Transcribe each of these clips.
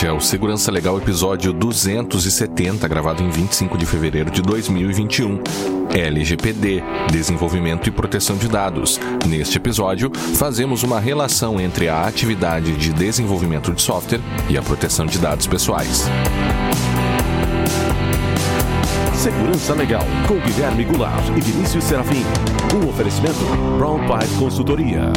Este é o Segurança Legal episódio 270, gravado em 25 de fevereiro de 2021. LGPD, Desenvolvimento e Proteção de Dados. Neste episódio, fazemos uma relação entre a atividade de desenvolvimento de software e a proteção de dados pessoais. Segurança Legal, com Guilherme Goulart e Vinícius Serafim. Um oferecimento Brown Pipe Consultoria.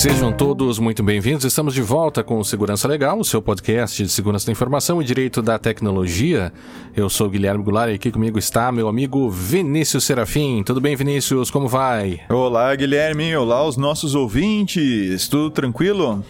Sejam todos muito bem-vindos. Estamos de volta com o Segurança Legal, o seu podcast de segurança da informação e direito da tecnologia. Eu sou o Guilherme Goulart e aqui comigo está meu amigo Vinícius Serafim. Tudo bem, Vinícius? Como vai? Olá, Guilherme. Olá, os nossos ouvintes. Tudo tranquilo?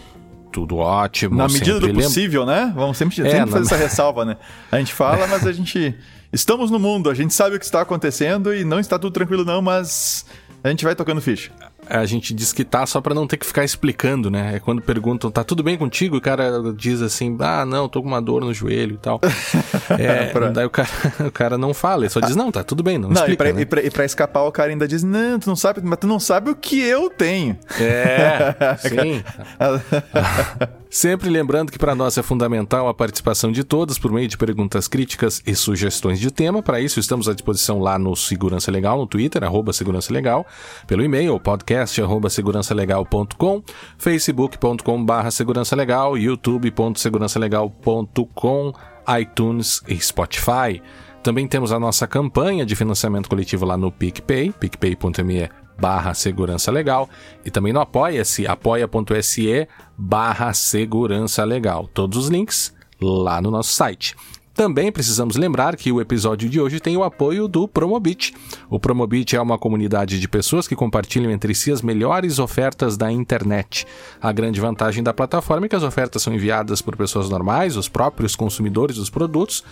Tudo ótimo. Na medida do possível, né? Vamos sempre, é, sempre fazer essa ressalva, né? A gente fala, mas a gente. Estamos no mundo, a gente sabe o que está acontecendo e não está tudo tranquilo, não, mas a gente vai tocando ficha a gente diz que tá só para não ter que ficar explicando, né? É quando perguntam, tá tudo bem contigo? O cara diz assim, ah, não, tô com uma dor no joelho e tal. é, pra... Daí o cara, o cara não fala, ele só diz, não, tá tudo bem, não, não explica, e, pra, né? e, pra, e pra escapar o cara ainda diz, não, tu não sabe, mas tu não sabe o que eu tenho. É, sim. Sempre lembrando que para nós é fundamental a participação de todos por meio de perguntas críticas e sugestões de tema. Para isso, estamos à disposição lá no Segurança Legal, no Twitter, arroba Segurança Legal, pelo e-mail, podcast, arroba segurançalegal.com, facebook.com barra segurança legal, youtube.segurançalegal.com, iTunes e Spotify. Também temos a nossa campanha de financiamento coletivo lá no PicPay, picpay.me barra segurança legal e também no apoia-se, apoia.se barra segurança legal. Todos os links lá no nosso site. Também precisamos lembrar que o episódio de hoje tem o apoio do Promobit. O Promobit é uma comunidade de pessoas que compartilham entre si as melhores ofertas da internet. A grande vantagem da plataforma é que as ofertas são enviadas por pessoas normais, os próprios consumidores dos produtos,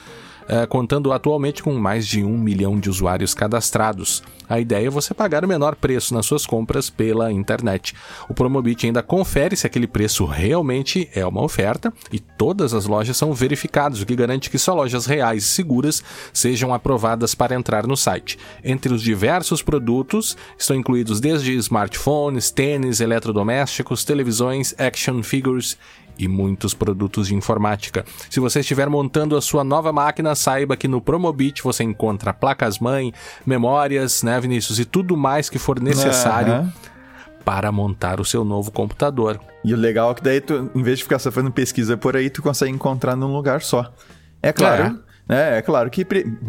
contando atualmente com mais de um milhão de usuários cadastrados. A ideia é você pagar o menor preço nas suas compras pela internet. O Promobit ainda confere se aquele preço realmente é uma oferta e todas as lojas são verificadas, o que garante que só lojas reais e seguras sejam aprovadas para entrar no site. Entre os diversos produtos estão incluídos desde smartphones, tênis, eletrodomésticos, televisões, action figures e muitos produtos de informática. Se você estiver montando a sua nova máquina, saiba que no Promobit você encontra placas-mãe, memórias, né, Vinícius, e tudo mais que for necessário. Uhum. Para montar o seu novo computador. E o legal é que daí, tu, em vez de ficar só fazendo pesquisa por aí, tu consegue encontrar num lugar só. É claro, é. É, é, claro que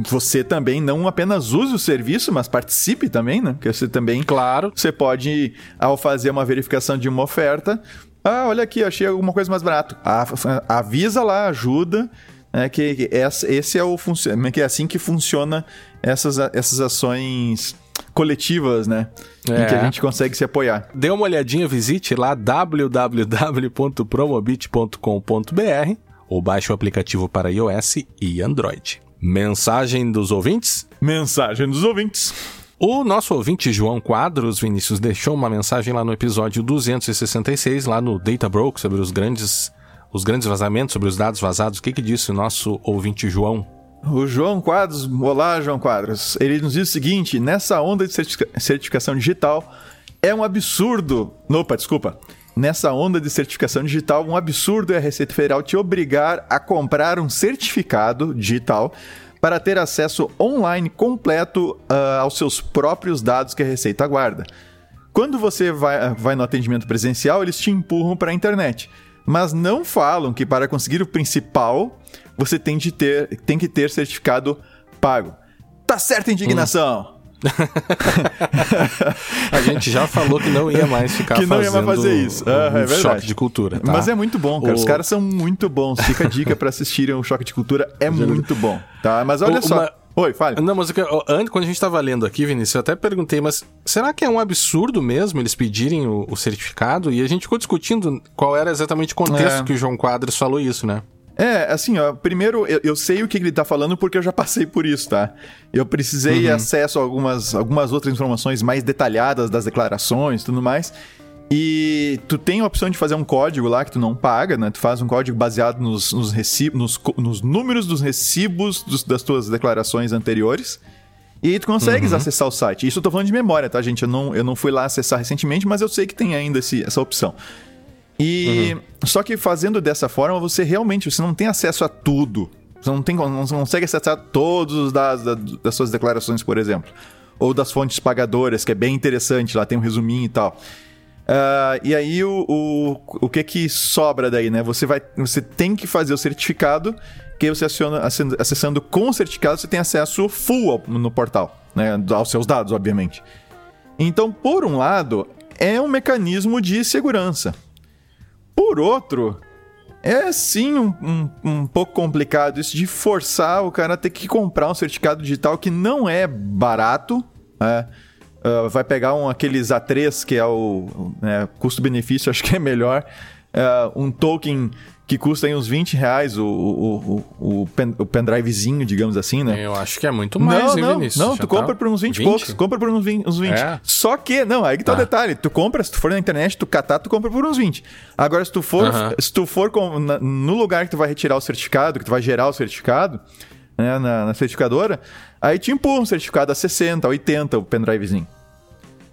você também não apenas use o serviço, mas participe também, né? Porque você também. Claro. Você pode, ao fazer uma verificação de uma oferta, ah, olha aqui, achei alguma coisa mais barato. Avisa lá, ajuda. É que esse é o é que é assim que funciona essas, essas ações coletivas, né? É. Em que a é. gente consegue se apoiar. Dê uma olhadinha, visite lá www.promobit.com.br ou baixe o aplicativo para iOS e Android. Mensagem dos ouvintes? Mensagem dos ouvintes. O nosso ouvinte João Quadros, Vinícius, deixou uma mensagem lá no episódio 266, lá no Data Broke, sobre os grandes, os grandes vazamentos, sobre os dados vazados. O que, que disse o nosso ouvinte João? O João Quadros, olá João Quadros, ele nos diz o seguinte: nessa onda de certificação digital, é um absurdo. Opa, desculpa. Nessa onda de certificação digital, um absurdo é a Receita Federal te obrigar a comprar um certificado digital para ter acesso online completo uh, aos seus próprios dados que a Receita guarda. Quando você vai, vai no atendimento presencial, eles te empurram para a internet, mas não falam que para conseguir o principal, você tem, de ter, tem que ter certificado pago. Tá certa indignação! Hum. a gente já falou que não ia mais ficar que não ia mais fazer isso. Um, um é choque de cultura. Tá? Mas é muito bom, cara. O... Os caras são muito bons. Fica a dica para assistirem o choque de cultura. É muito bom, tá? Mas olha o, só. Uma... Oi, fale. Não, mas antes, quando a gente estava lendo aqui, Vinícius, eu até perguntei, mas será que é um absurdo mesmo eles pedirem o, o certificado? E a gente ficou discutindo qual era exatamente o contexto é. que o João Quadros falou isso, né? É, assim, ó, primeiro eu, eu, sei o que ele tá falando porque eu já passei por isso, tá? Eu precisei uhum. acesso a algumas, algumas outras informações mais detalhadas das declarações e tudo mais. E tu tem a opção de fazer um código lá que tu não paga, né? Tu faz um código baseado nos, nos, nos, nos números dos recibos dos, das tuas declarações anteriores. E aí tu consegues uhum. acessar o site. Isso eu tô falando de memória, tá, gente? Eu não, eu não fui lá acessar recentemente, mas eu sei que tem ainda esse, essa opção. E uhum. só que fazendo dessa forma, você realmente você não tem acesso a tudo. Você não, tem, não consegue acessar todos os dados da, das suas declarações, por exemplo. Ou das fontes pagadoras, que é bem interessante, lá tem um resuminho e tal. Uh, e aí o, o, o que que sobra daí, né? Você vai, você tem que fazer o certificado, que você aciona, acessando com o certificado você tem acesso full no portal, né? Aos seus dados, obviamente. Então, por um lado, é um mecanismo de segurança. Por outro, é sim um, um, um, pouco complicado isso de forçar o cara a ter que comprar um certificado digital que não é barato. Né? uh, vai pegar um, aqueles A3, que é o né, custo-benefício, acho que é melhor. Uh, um token que custa aí uns 20 reais o, o, o, o, pen, o pendrivezinho, digamos assim, né? Eu acho que é muito mais, não, hein, não, Vinícius? Não, tu tá... compra por uns 20, 20 poucos. Compra por uns 20. Uns 20. É. Só que, não, aí que tá o ah. detalhe. Tu compra, se tu for na internet, tu catar, tu compra por uns 20. Agora, se tu for, uh -huh. se tu for com, na, no lugar que tu vai retirar o certificado, que tu vai gerar o certificado, né, na, na certificadora, aí te empurra um certificado a 60, 80, o pendrivezinho.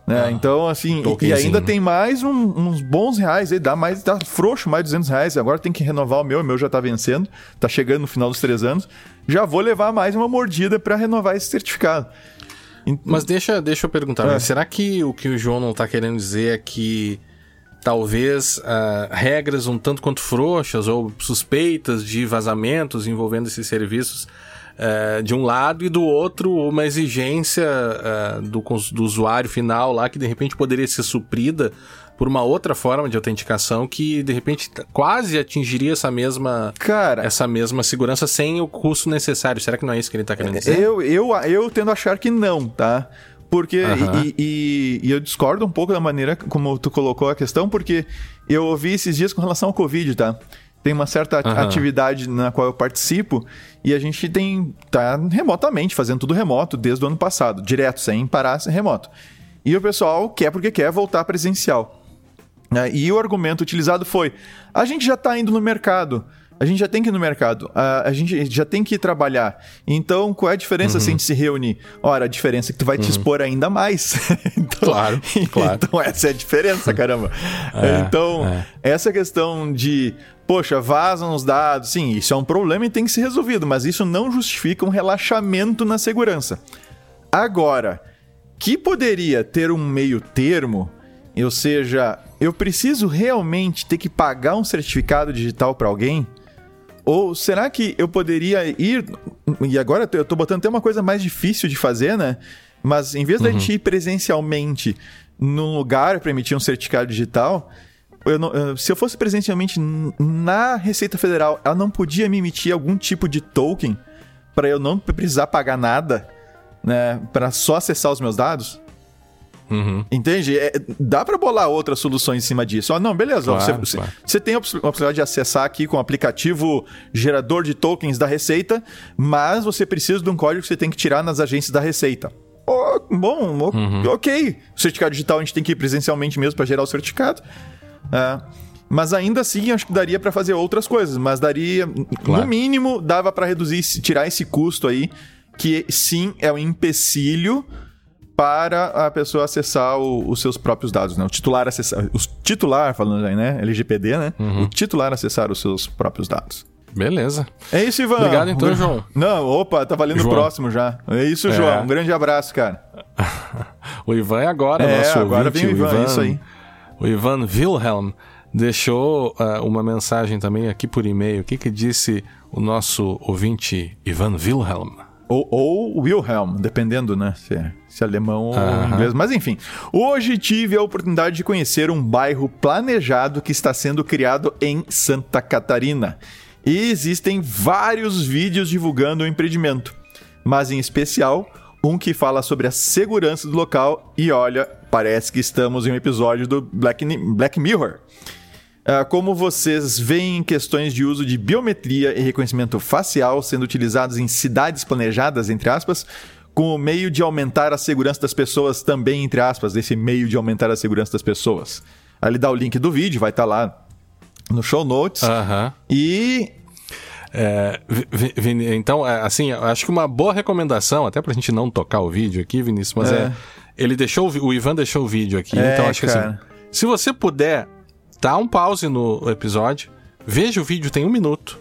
Né? Ah, então, assim, e ainda tem mais um, uns bons reais aí, dá mais, dá frouxo, mais 200 reais. Agora tem que renovar o meu, o meu já tá vencendo, tá chegando no final dos três anos. Já vou levar mais uma mordida para renovar esse certificado. Mas deixa, deixa eu perguntar, é. será que o que o João não tá querendo dizer é que talvez uh, regras um tanto quanto frouxas ou suspeitas de vazamentos envolvendo esses serviços uh, de um lado e do outro uma exigência uh, do, do usuário final lá que de repente poderia ser suprida por uma outra forma de autenticação que de repente quase atingiria essa mesma cara essa mesma segurança sem o custo necessário. Será que não é isso que ele está querendo dizer? Eu, eu, eu tendo a achar que não, tá? Porque, uhum. e, e, e, eu discordo um pouco da maneira como tu colocou a questão, porque eu ouvi esses dias com relação ao Covid, tá? Tem uma certa uhum. atividade na qual eu participo e a gente tem tá remotamente fazendo tudo remoto desde o ano passado, direto, sem parar, remoto. E o pessoal quer porque quer voltar presencial. Né? E o argumento utilizado foi: a gente já está indo no mercado. A gente já tem que ir no mercado, a, a gente já tem que trabalhar. Então, qual é a diferença uhum. se a gente se reunir? Ora, a diferença é que tu vai uhum. te expor ainda mais. então, claro, claro. Então, essa é a diferença, caramba. é, então, é. essa questão de, poxa, vazam os dados, sim, isso é um problema e tem que ser resolvido, mas isso não justifica um relaxamento na segurança. Agora, que poderia ter um meio termo, ou seja, eu preciso realmente ter que pagar um certificado digital para alguém? Ou será que eu poderia ir. E agora eu tô botando até uma coisa mais difícil de fazer, né? Mas em vez uhum. da gente ir presencialmente num lugar para emitir um certificado digital, eu não, se eu fosse presencialmente na Receita Federal, ela não podia me emitir algum tipo de token para eu não precisar pagar nada, né? Para só acessar os meus dados? Uhum. Entende? É, dá para bolar outras soluções em cima disso. Ah, não, beleza. Claro, você, claro. você, tem a possibilidade de acessar aqui com o aplicativo gerador de tokens da Receita, mas você precisa de um código que você tem que tirar nas agências da Receita. Oh, bom, uhum. ok. O certificado digital a gente tem que ir presencialmente mesmo para gerar o certificado. É, mas ainda assim, acho que daria para fazer outras coisas. Mas daria, claro. no mínimo, dava para reduzir, tirar esse custo aí, que sim é um empecilho para a pessoa acessar o, os seus próprios dados, né? O titular acessar, o titular, falando aí, né? LGPD, né? Uhum. O titular acessar os seus próprios dados. Beleza. É isso, Ivan. Obrigado então, João. Não, opa, tá valendo o próximo já. É isso, é. João. Um grande abraço, cara. o Ivan é agora, é, nosso agora ouvinte, vem o Ivan, o Ivan, isso aí. O Ivan Wilhelm deixou uh, uma mensagem também aqui por e-mail. O que, que disse o nosso ouvinte Ivan Wilhelm? Ou, ou Wilhelm, dependendo, né? Se é, se é alemão ou inglês. Mas enfim, hoje tive a oportunidade de conhecer um bairro planejado que está sendo criado em Santa Catarina. E existem vários vídeos divulgando o empreendimento, mas em especial um que fala sobre a segurança do local. E olha, parece que estamos em um episódio do Black, Black Mirror. Ah, como vocês veem questões de uso de biometria e reconhecimento facial sendo utilizados em cidades planejadas, entre aspas, com o meio de aumentar a segurança das pessoas também, entre aspas, desse meio de aumentar a segurança das pessoas. ali dá o link do vídeo, vai estar lá no show notes. Aham. E É, então, é, assim, acho que uma boa recomendação, até pra gente não tocar o vídeo aqui, Vinícius, mas é. É. ele deixou, o Ivan deixou o vídeo aqui, É, então acho que assim, cara. se você puder, dá um pause no episódio, veja o vídeo, tem um minuto,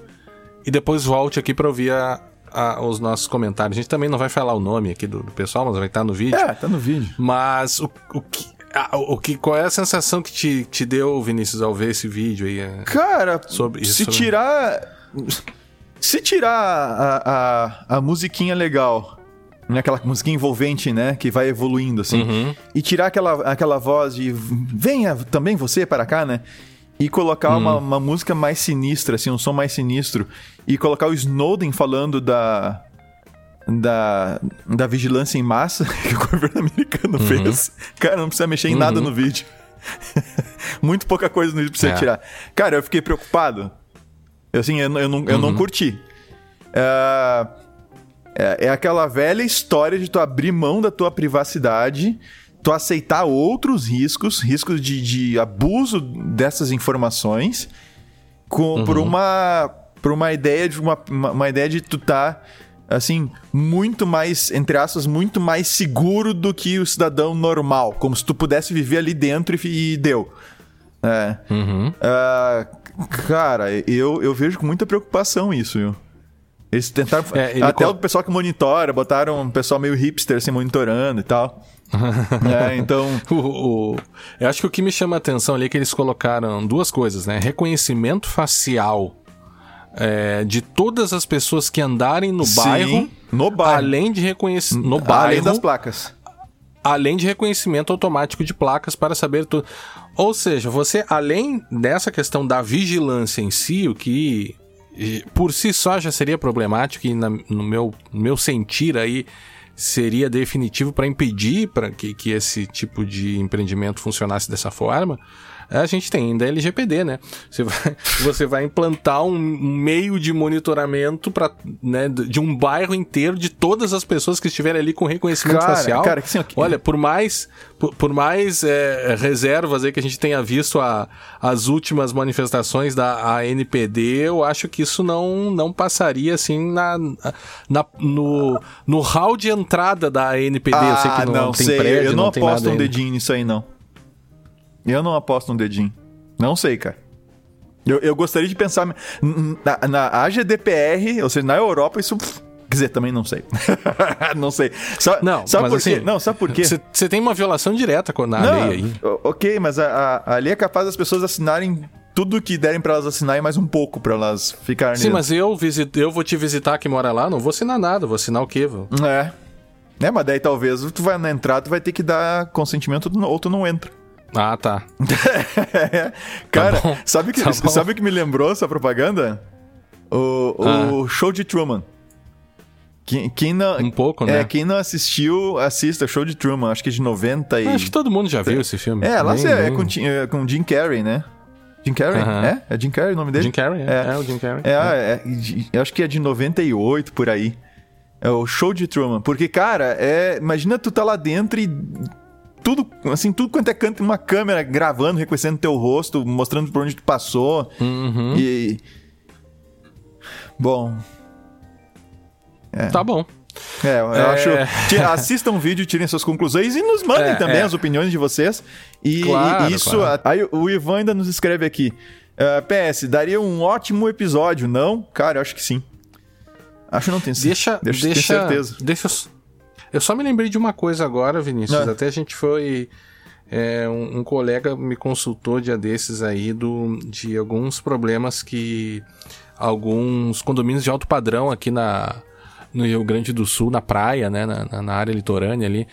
e depois volte aqui pra ouvir a- a- os nossos comentários. A gente também não vai falar o nome aqui do, do pessoal, mas vai estar no vídeo. é, tá no vídeo. Mas o, o que. a- o que, qual é a sensação que te, te deu, Vinícius, ao ver esse vídeo aí? É, Cara, Sobre isso, se né? tirar. Se tirar a, a, a musiquinha legal, aquela musiquinha envolvente, né? Que vai evoluindo, assim. Uhum. E tirar aquela, aquela voz de venha também você para cá, né? E colocar uma, uma música mais sinistra, assim, um som mais sinistro. E colocar o Snowden falando da. Da, da vigilância em massa que o governo americano fez. Cara, não precisa mexer em nada no vídeo. Muito pouca coisa no vídeo pra você É. tirar. Cara, eu fiquei preocupado. Assim, eu, não- eu, não, eu não curti. É, é, é aquela velha história de tu abrir mão da tua privacidade, tu aceitar outros riscos, riscos de, de abuso dessas informações, com, por uma por uma ideia de uma, uma, ideia de tu tá assim muito mais entre aspas muito mais seguro do que o cidadão normal, como se tu pudesse viver ali dentro e, e deu. É. Uhum. Ah, cara, eu, eu vejo com muita preocupação isso, viu? Eles tentaram. É, até co- o pessoal que monitora, botaram um pessoal meio hipster assim, monitorando e tal. é, então. O, o- eu acho que o que me chama a atenção ali é que eles colocaram duas coisas, né? Reconhecimento facial é, de todas as pessoas que andarem no Sim, bairro, no bairro. além de reconhecer no bairro, Além das placas. além de reconhecimento automático de placas para saber tudo. Ou seja, você, além dessa questão da vigilância em si, o que por si só já seria problemático e na- no meu, meu sentir aí seria definitivo para impedir para que, que esse tipo de empreendimento funcionasse dessa forma. A gente tem ainda LGPD, né? Você vai, você vai implantar um meio de monitoramento pra, né, de um bairro inteiro de todas as pessoas que estiverem ali com reconhecimento Cara, facial. cara, que assim, Olha, por mais, por, por mais é, reservas aí que a gente tenha visto a, as últimas manifestações da ANPD, eu acho que isso não, não passaria assim na, na, no, no hall de entrada da ANPD. eu sei que não, tem sei. prédio, eu não, tem aposto um dedinho nisso aí, não. Eu não aposto um dedinho. Não sei, cara. Eu, eu gostaria de pensar na, na AGDPR, ou seja, na Europa, isso. Quer dizer, também não sei. não sei. Sa- Não, sabe por assim, quê? Não, sabe por quê? Você tem uma violação direta com- na Não, lei aí. ok, mas a, a, a lei é capaz das pessoas assinarem tudo que derem pra elas assinarem mais um pouco pra elas ficarem. Sim, mas eu, visit, eu vou te visitar que mora lá, não vou assinar nada, vou assinar o quê? Vou- É. É, mas daí talvez tu vai na entrada, tu vai ter que dar consentimento ou tu não entra. Ah, tá. É. Cara, bom, sabe, que, tá sabe o que me lembrou essa propaganda? O, o show de Truman. Quem, quem não, Um pouco, né? é, quem não assistiu, assista o show de Truman, acho que é de 90 e... Acho que todo mundo já viu esse filme. É, lá você é com, é com Jim Carrey, né? Jim Carrey? Aham. É? É Jim Carrey o nome dele? Jim Carrey, é, É. é o Jim Carrey. É, é, eu acho que é de 98 por aí. É o show de Truman. Porque, cara, é, imagina tu tá lá dentro e tudo, assim, tudo quanto é canto, uma câmera gravando, reconhecendo teu rosto, mostrando por onde tu passou. Uhum. E. Bom. Tá bom. É, eu É. acho. Assistam o vídeo, tirem suas conclusões e nos mandem É, também é. as opiniões de vocês. E, Claro, e isso. claro. Aí o Ivan ainda nos escreve aqui. ah, PS, daria um ótimo episódio, não? Cara, eu acho que sim. Acho que não tem Deixa, deixa, deixa, certeza. Deixa eu, eu só me lembrei de uma coisa agora, Vinícius. Ah. Até a gente foi. é, um, um colega me consultou dia desses aí do, de alguns problemas que alguns condomínios de alto padrão aqui na, no Rio Grande do Sul, na praia, né, na- na área litorânea ali,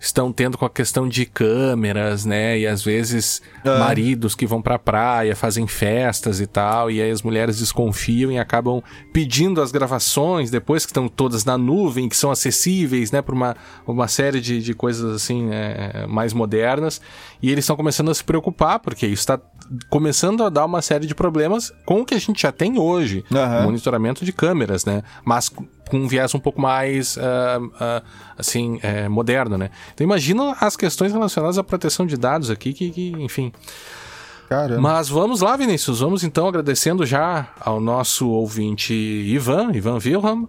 estão tendo com a questão de câmeras, né, e às vezes Ah. maridos que vão pra praia, fazem festas e tal, e aí as mulheres desconfiam e acabam pedindo as gravações depois que estão todas na nuvem, que são acessíveis, né, por uma, uma série de, de coisas assim é, mais modernas, e eles estão começando a se preocupar, porque isso está começando a dar uma série de problemas com o que a gente já tem hoje, Aham. monitoramento de câmeras, né, mas com um viés um pouco mais, ah, ah, assim, é, moderno, né. Então imagina as questões relacionadas à proteção de dados aqui, que, que enfim... Caramba. Mas vamos lá, Vinícius. Vamos então agradecendo já ao nosso ouvinte Ivan, Ivan Wilhelm,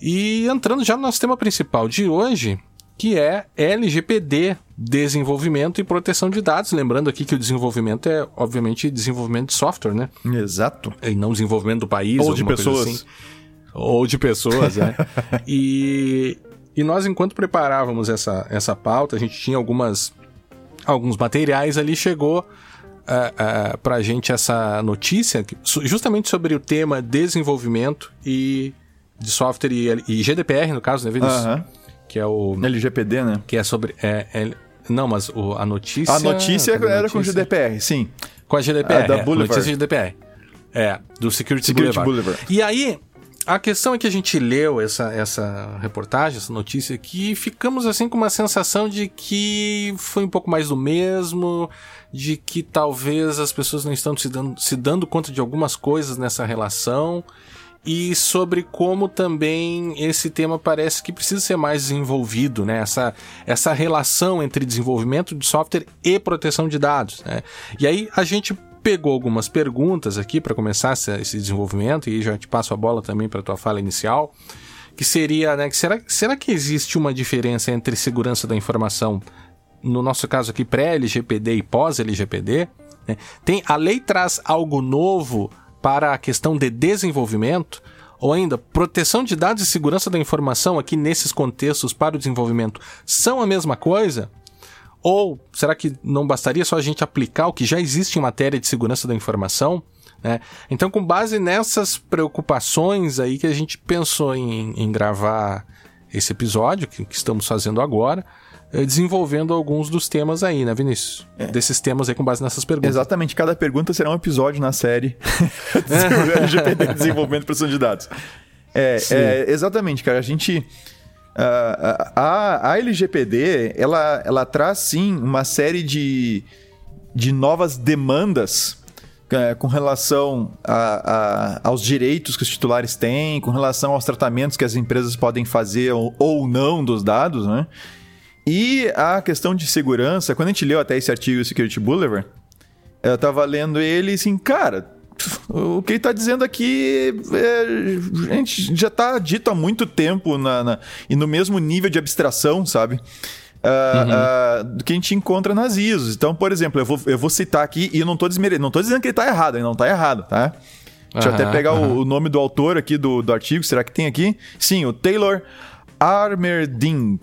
e entrando já no nosso tema principal de hoje, que é LGPD, desenvolvimento e proteção de dados. Lembrando aqui que o desenvolvimento é, obviamente, desenvolvimento de software, né? Exato. E não desenvolvimento do país. Ou de pessoas. assim. Ou de pessoas, é. e, e nós, enquanto preparávamos essa, essa pauta, a gente tinha algumas, alguns materiais ali, chegou uh, uh, pra gente essa notícia, justamente sobre o tema desenvolvimento e de software e, e GDPR, no caso, né, Vinícius? Aham. Que é o... LGPD, né? Que é sobre... É, é- não, mas o- a notícia... A notícia era com notícia? GDPR, sim. Com a GDPR. A da é, Boulevard. Notícia GDPR. É, do Security, Security Boulevard. Boulevard. E aí, a questão é que a gente leu essa, essa reportagem, essa notícia aqui, e ficamos assim com uma sensação de que foi um pouco mais do mesmo, de que talvez as pessoas não estão se dando, se dando conta de algumas coisas nessa relação. E sobre como também esse tema parece que precisa ser mais desenvolvido, né? Essa, essa relação entre desenvolvimento de software e proteção de dados, né? E aí a gente pegou algumas perguntas aqui para começar esse desenvolvimento e já te passo a bola também para tua fala inicial, que seria, né, que será, será que existe uma diferença entre segurança da informação, no nosso caso aqui pré-LGPD e pós-LGPD? né? Tem a lei traz algo novo para a questão de desenvolvimento ou ainda proteção de dados e segurança da informação aqui nesses contextos para o desenvolvimento são a mesma coisa? Ou será que não bastaria só a gente aplicar o que já existe em matéria de segurança da informação? né? Então, com base nessas preocupações aí que a gente pensou em, em gravar esse episódio que, que estamos fazendo agora, desenvolvendo alguns dos temas aí, né, Vinícius? Desses temas aí com base nessas perguntas. Exatamente, cada pergunta será um episódio na série LGPD Desenvolvimento e Proteção de Dados. É, é, exatamente, cara. A gente. ah, a, a LGPD, ela, ela traz sim uma série de, de novas demandas eh, com relação a- a- aos direitos que os titulares têm, com relação aos tratamentos que as empresas podem fazer ou, ou não dos dados, né? E a questão de segurança, quando a gente leu até esse artigo Security Boulevard, eu tava lendo ele e assim, cara, o que ele tá dizendo aqui é, gente já tá dito há muito tempo na, na- e no mesmo nível de abstração, sabe? Ah, ah, do que a gente encontra nas ISOs. Então, por exemplo, eu vou, eu vou citar aqui e eu não tô, desmere... não tô dizendo que ele tá errado, ele não tá errado, tá? Deixa eu até pegar o- aham. o, nome do autor aqui do, do artigo, será que tem aqui? Sim, o Taylor Armerding.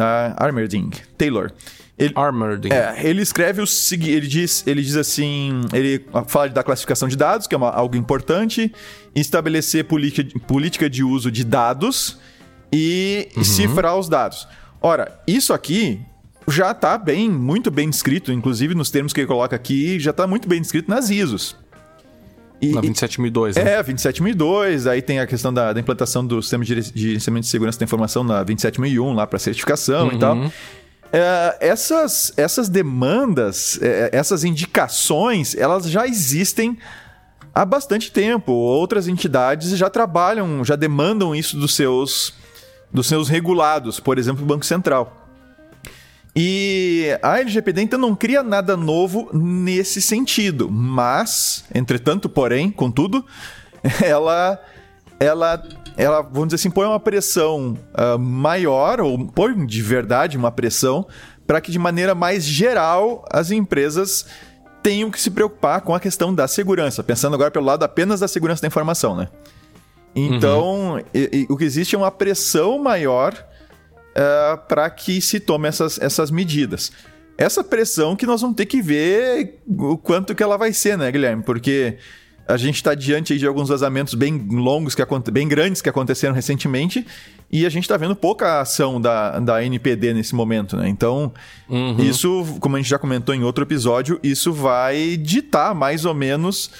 Ah, Armerding. Taylor. Ele, Armored. é, ele escreve o seguinte, ele diz, ele diz assim, ele fala da classificação de dados, que é uma- algo importante, estabelecer política, política de uso de dados e cifrar os dados. Ora, isso aqui já está bem, muito bem descrito, inclusive nos termos que ele coloca aqui, já está muito bem descrito nas ISOs. E, Na e- 27002, né? é, 27002, aí tem a questão da, da implantação do sistema de gere- de gerenciamento de segurança da informação na 27001 lá para certificação e tal. É, essas, essas demandas, é, essas indicações, elas já existem há bastante tempo. Outras entidades já trabalham, já demandam isso dos seus, dos seus regulados, por exemplo, o Banco Central. E a LGPD então não cria nada novo nesse sentido, mas, entretanto, porém, contudo, ela ela ela, vamos dizer assim, põe uma pressão ah, maior ou põe de verdade uma pressão para que de maneira mais geral as empresas tenham que se preocupar com a questão da segurança, pensando agora pelo lado apenas da segurança da informação, né? Então, e- e o que existe é uma pressão maior para que se tome essas, essas medidas. Essa pressão que nós vamos ter que ver o quanto que ela vai ser, né, Guilherme? Porque a gente está diante aí de alguns vazamentos bem longos, que bem grandes que aconteceram recentemente, e a gente está vendo pouca ação da, da NPD nesse momento, né? Então, isso, como a gente já comentou em outro episódio, isso vai ditar mais ou menos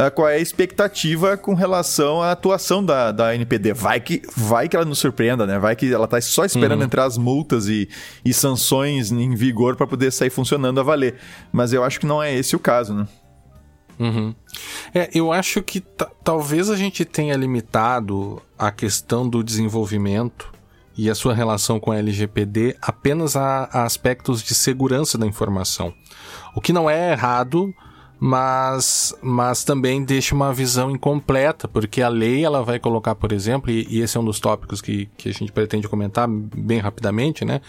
ah, qual é a expectativa com relação à atuação da, da NPD. Vai que, vai que ela nos surpreenda, né? Vai que ela tá só esperando entrar as multas e, e sanções em vigor para poder sair funcionando a valer. Mas eu acho que não é esse o caso, né? Uhum. É, eu acho que ta- talvez a gente tenha limitado a questão do desenvolvimento e a sua relação com a LGPD apenas a, a aspectos de segurança da informação. O que não é errado, mas, mas também deixa uma visão incompleta, porque a lei ela vai colocar, por exemplo, e, e esse é um dos tópicos que, que a gente pretende comentar bem rapidamente, né?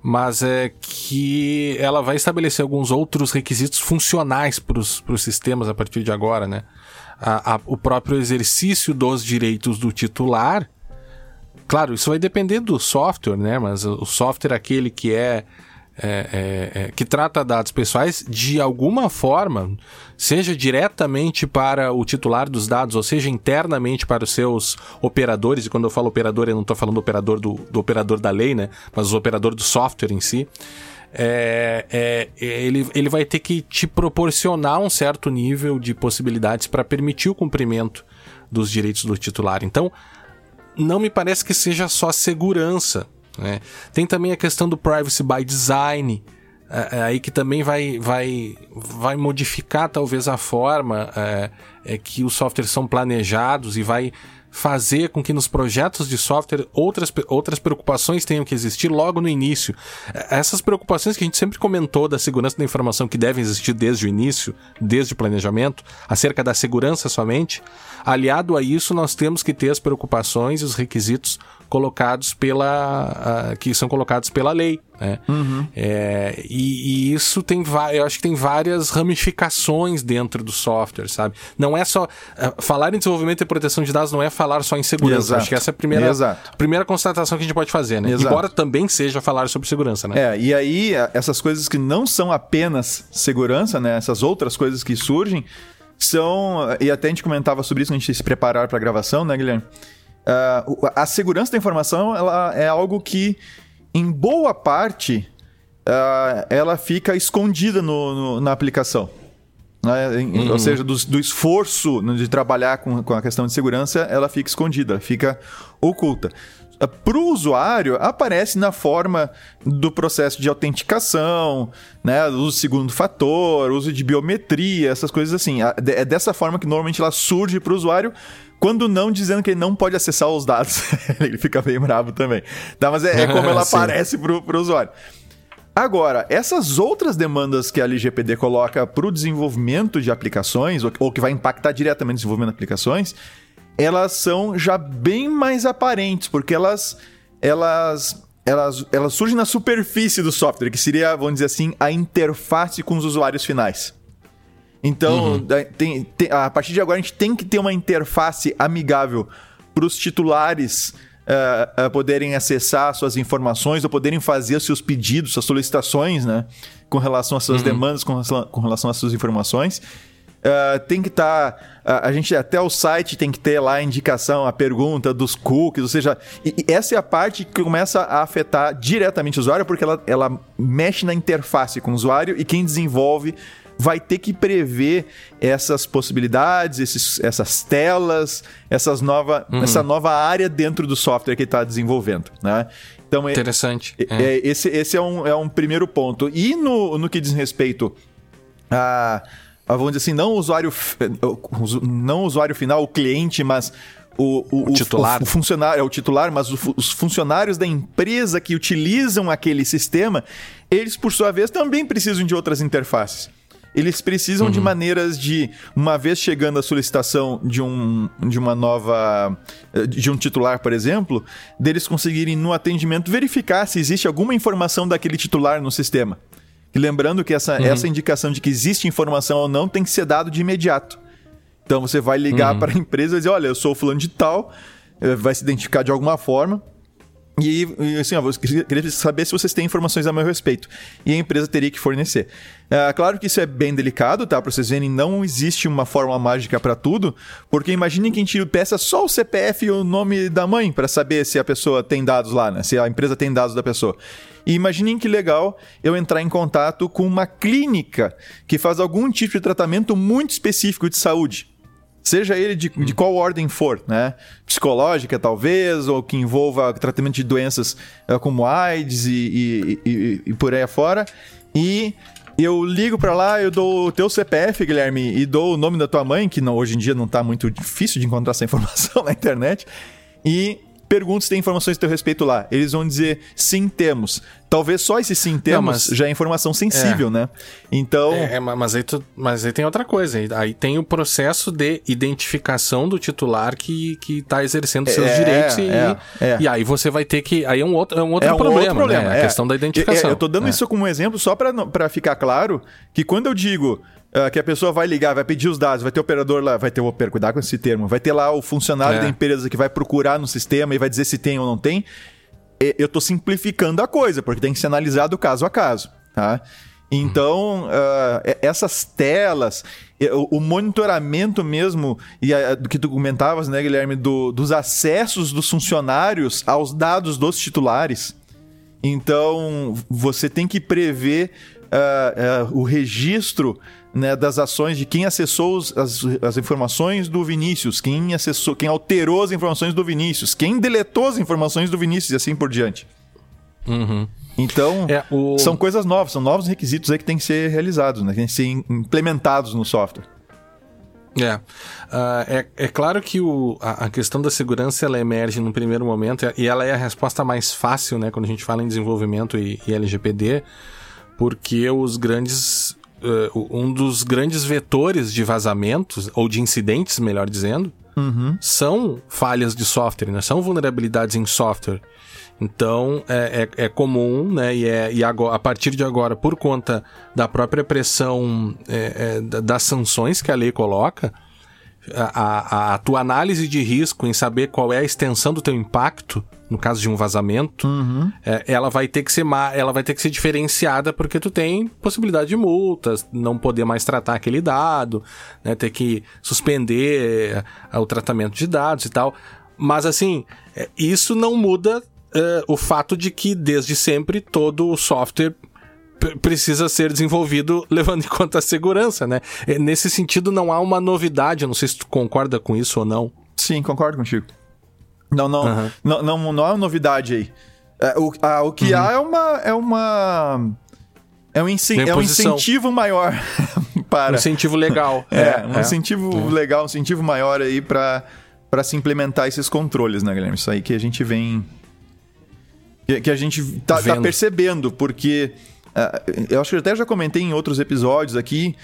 Mas é que ela vai estabelecer alguns outros requisitos funcionais para os sistemas a partir de agora, né? A, a, o próprio exercício dos direitos do titular. Claro, isso vai depender do software, né? Mas o software aquele que é é, é, é, que trata dados pessoais de alguma forma, seja diretamente para o titular dos dados, ou seja internamente para os seus operadores, e quando eu falo operador, eu não estou falando operador do, do, operador da lei, né? Mas o operador do software em si. É, é, ele, ele vai ter que te proporcionar um certo nível de possibilidades para permitir o cumprimento dos direitos do titular. Então, não me parece que seja só segurança né? Tem também a questão do privacy by design, é, é, aí que também vai, vai, vai modificar talvez a forma é, é, que os softwares são planejados e vai fazer com que nos projetos de software outras, outras preocupações tenham que existir logo no início. Essas preocupações que a gente sempre comentou da segurança da informação que devem existir desde o início, desde o planejamento, acerca da segurança somente, aliado a isso nós temos que ter as preocupações e os requisitos colocados pela. Que são colocados pela lei. Né? Uhum. É, e, e, isso tem eu acho que tem várias ramificações dentro do software, sabe? Não é só. Uh, falar em desenvolvimento e proteção de dados não é falar só em segurança. Exato. Acho que essa é a primeira, Exato. primeira constatação que a gente pode fazer, né? Exato. Embora também seja falar sobre segurança, né? É, e aí essas coisas que não são apenas segurança, né? Essas outras coisas que surgem são. E até a gente comentava sobre isso quando a gente se preparar para a gravação, né, Guilherme? Uh, a segurança da informação ela é algo que, em boa parte, uh, ela fica escondida no, no na aplicação. Né? Uhum. Ou seja, do, do, esforço de trabalhar com, com a questão de segurança, ela fica escondida, fica oculta. Ah, Para o usuário, aparece na forma do processo de autenticação, né, uso segundo fator, uso de biometria, essas coisas assim. É dessa forma que normalmente ela surge para o usuário, quando não dizendo que ele não pode acessar os dados. ele fica bem bravo também. Tá, mas é, é como ela aparece pro, pro usuário. Agora, essas outras demandas que a LGPD coloca para o desenvolvimento de aplicações, ou, ou, que vai impactar diretamente o desenvolvimento de aplicações, elas são já bem mais aparentes, porque elas, elas, elas, elas surgem na superfície do software, que seria, vamos dizer assim, a interface com os usuários finais. Então, uhum. tem, tem, a partir de agora, a gente tem que ter uma interface amigável para os titulares uh, uh, poderem acessar suas informações ou poderem fazer seus pedidos, suas solicitações, né? Com relação às suas uhum. demandas, com relação, com relação às suas informações. Uh, tem que estar. Tá, a gente até o site tem que ter lá a indicação, a pergunta dos cookies, ou seja, e, e essa é a parte que começa a afetar diretamente o usuário, porque ela, ela mexe na interface com o usuário e quem desenvolve vai ter que prever essas possibilidades, esses, essas telas, essas nova, uhum. essa nova área dentro do software que está desenvolvendo. Né? Então, é, Interessante. É, é. Esse, esse é, um, é um primeiro ponto. E no, no que diz respeito a, a, vamos dizer assim, não o usuário, não o usuário final, o cliente, mas o, o, o, titular. O, o, funcionário, é o titular, mas os funcionários da empresa que utilizam aquele sistema, eles, por sua vez, também precisam de outras interfaces. Eles precisam uhum. de maneiras de, uma vez chegando a solicitação de, um, de uma nova. de um titular, por exemplo, deles conseguirem no atendimento verificar se existe alguma informação daquele titular no sistema. E lembrando que essa, uhum. essa indicação de que existe informação ou não tem que ser dado de imediato. Então você vai ligar uhum. para a empresa e dizer: olha, eu sou fulano de tal, eh, vai se identificar de alguma forma e, assim, ó, eu queria saber se vocês têm informações a meu respeito. E a empresa teria que fornecer. É, claro que isso é bem delicado, tá? Para vocês verem, não existe uma fórmula mágica para tudo, porque imaginem que a gente peça só o CPF e o nome da mãe para saber se a pessoa tem dados lá, né? Se a empresa tem dados da pessoa. E imaginem que legal eu entrar em contato com uma clínica que faz algum tipo de tratamento muito específico de saúde. Seja ele de, de qual ordem for, né? Psicológica, talvez, ou que envolva tratamento de doenças uh, como AIDS e, e, e, e por aí afora. E eu ligo para lá, eu dou o teu CPF, Guilherme, e dou o nome da tua mãe, que não, hoje em dia não tá muito difícil de encontrar essa informação na internet, e pergunto se tem informações a teu respeito lá. Eles vão dizer, sim, temos. Talvez só esse sim temos Não, mas- já é informação sensível, né? Então, É, é, mas, aí tu- mas aí tem outra coisa. aí- tem o processo de identificação do titular que, que tá exercendo seus É, direitos e, é, é. e aí você vai ter que. Aí é um outro, é um outro é um problema, outro problema. né? é. A questão da identificação. É, eu tô dando É. isso como um exemplo só pra ficar claro que quando eu digo ah, que a pessoa vai ligar, vai pedir os dados, vai ter o operador lá, vai ter o operador, cuidado com esse termo, vai ter lá o funcionário É. da empresa que vai procurar no sistema e vai dizer se tem ou não tem, e- eu tô simplificando a coisa, porque tem que ser analisado caso a caso, tá? Então, e- essas telas, o monitoramento mesmo, e a- do que tu comentavas, né, Guilherme, do- dos acessos dos funcionários aos dados dos titulares, então, você tem que prever ah, ah, o registro né, das ações de quem acessou os- as, as informações do Vinícius, quem acessou, quem alterou as informações do Vinícius, quem deletou as informações do Vinícius e assim por diante. Uhum. Então, É, o- são coisas novas, são novos requisitos aí que têm que ser realizados, né, que têm que ser im- implementados no software. É. Ah, é, é claro que o, a, a questão da segurança ela emerge no primeiro momento e ela é a resposta mais fácil, né, quando a gente fala em desenvolvimento e, e LGPD, porque os grandes. Eh, um dos grandes vetores de vazamentos, ou de incidentes, melhor dizendo, são falhas de software, né? São vulnerabilidades em software. Então é, é, é comum, né? E, é, e agora, a partir de agora, por conta da própria pressão é, é, da- das sanções que a lei coloca, a, a- a tua análise de risco em saber qual é a extensão do teu impacto no caso de um vazamento, é, ela vai ter que ser ela vai ter que ser diferenciada porque tu tem possibilidade de multas, não poder mais tratar aquele dado, né, ter que suspender é, o tratamento de dados e tal. Mas assim, é, isso não muda é, o fato de que desde sempre todo o software precisa ser desenvolvido levando em conta a segurança, né? Nesse sentido, não há uma novidade, eu não sei se tu concorda com isso ou não. Sim, concordo contigo. Não, não, Aham. não, não, não há uma novidade aí. É, o, a- o que há é uma. É uma. É um, incen- é um incentivo maior Um para. incentivo legal. É, um incentivo legal, um incentivo maior aí para para se implementar esses controles, né, Guilherme? Isso aí que a gente vem. Que, que a gente tá, tá percebendo, porque. ah, eu acho que eu até já comentei em outros episódios aqui.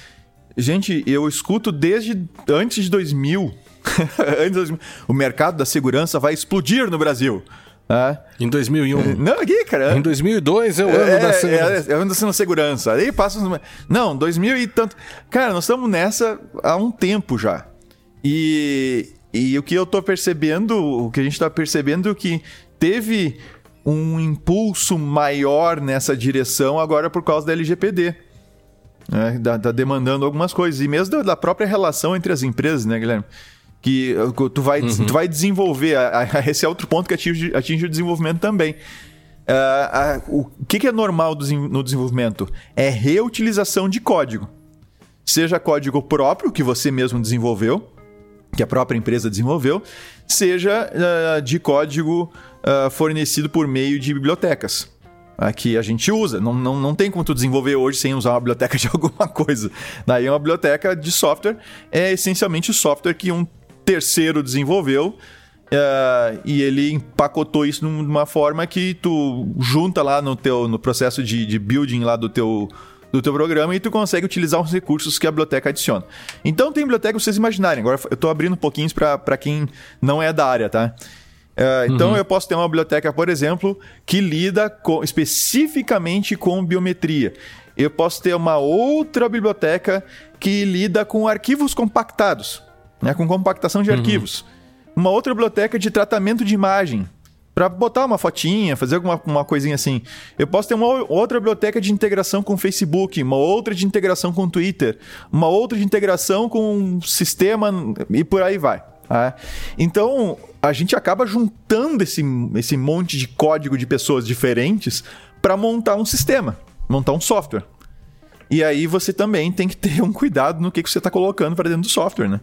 Gente, eu escuto desde antes de 2000. antes de 2000 o mercado da segurança vai explodir no Brasil. Ah, Em 2001. não, aqui, cara. Em 2002 eu ando É, da é, segurança. é, eu ando sendo segurança. Aí passa. uns- Não, 2000 e tanto. Cara, nós estamos nessa há um tempo já. E, e o que eu tô percebendo, o que a gente tá percebendo é que teve um impulso maior nessa direção agora por causa da LGPD. Né? Tá, tá demandando algumas coisas. E mesmo da, da própria relação entre as empresas, né, Guilherme? Que uh, tu vai, tu vai desenvolver. esse é outro ponto que atinge, atinge o desenvolvimento também. Ah, ah, o que, que é normal no desenvolvimento? É reutilização de código. Seja código próprio, que você mesmo desenvolveu, que a própria empresa desenvolveu, seja ah, de código ah, fornecido por meio de bibliotecas. que a gente usa. Não, não, não tem como tu desenvolver hoje sem usar uma biblioteca de alguma coisa. Daí uma biblioteca de software é essencialmente o software que um terceiro desenvolveu ah, e ele empacotou isso numa forma que tu junta lá no teu no processo de, de building lá do teu do teu programa e tu consegue utilizar os recursos que a biblioteca adiciona. Então tem biblioteca pra vocês imaginarem. Agora eu tô abrindo um pouquinho para quem não é da área, tá? Ah, então eu posso ter uma biblioteca, por exemplo, que lida com- especificamente com biometria. Eu posso ter uma outra biblioteca que lida com arquivos compactados, né, com compactação de arquivos. Uma outra biblioteca de tratamento de imagem, para botar uma fotinha, fazer alguma uma coisinha assim. Eu posso ter uma outra biblioteca de integração com o Facebook, uma outra de integração com o Twitter, uma outra de integração com um sistema e por aí vai. tá? Então, a gente acaba juntando esse, esse monte de código de pessoas diferentes para montar um sistema, montar um software. E aí você também tem que ter um cuidado no que, que você está colocando para dentro do software, né?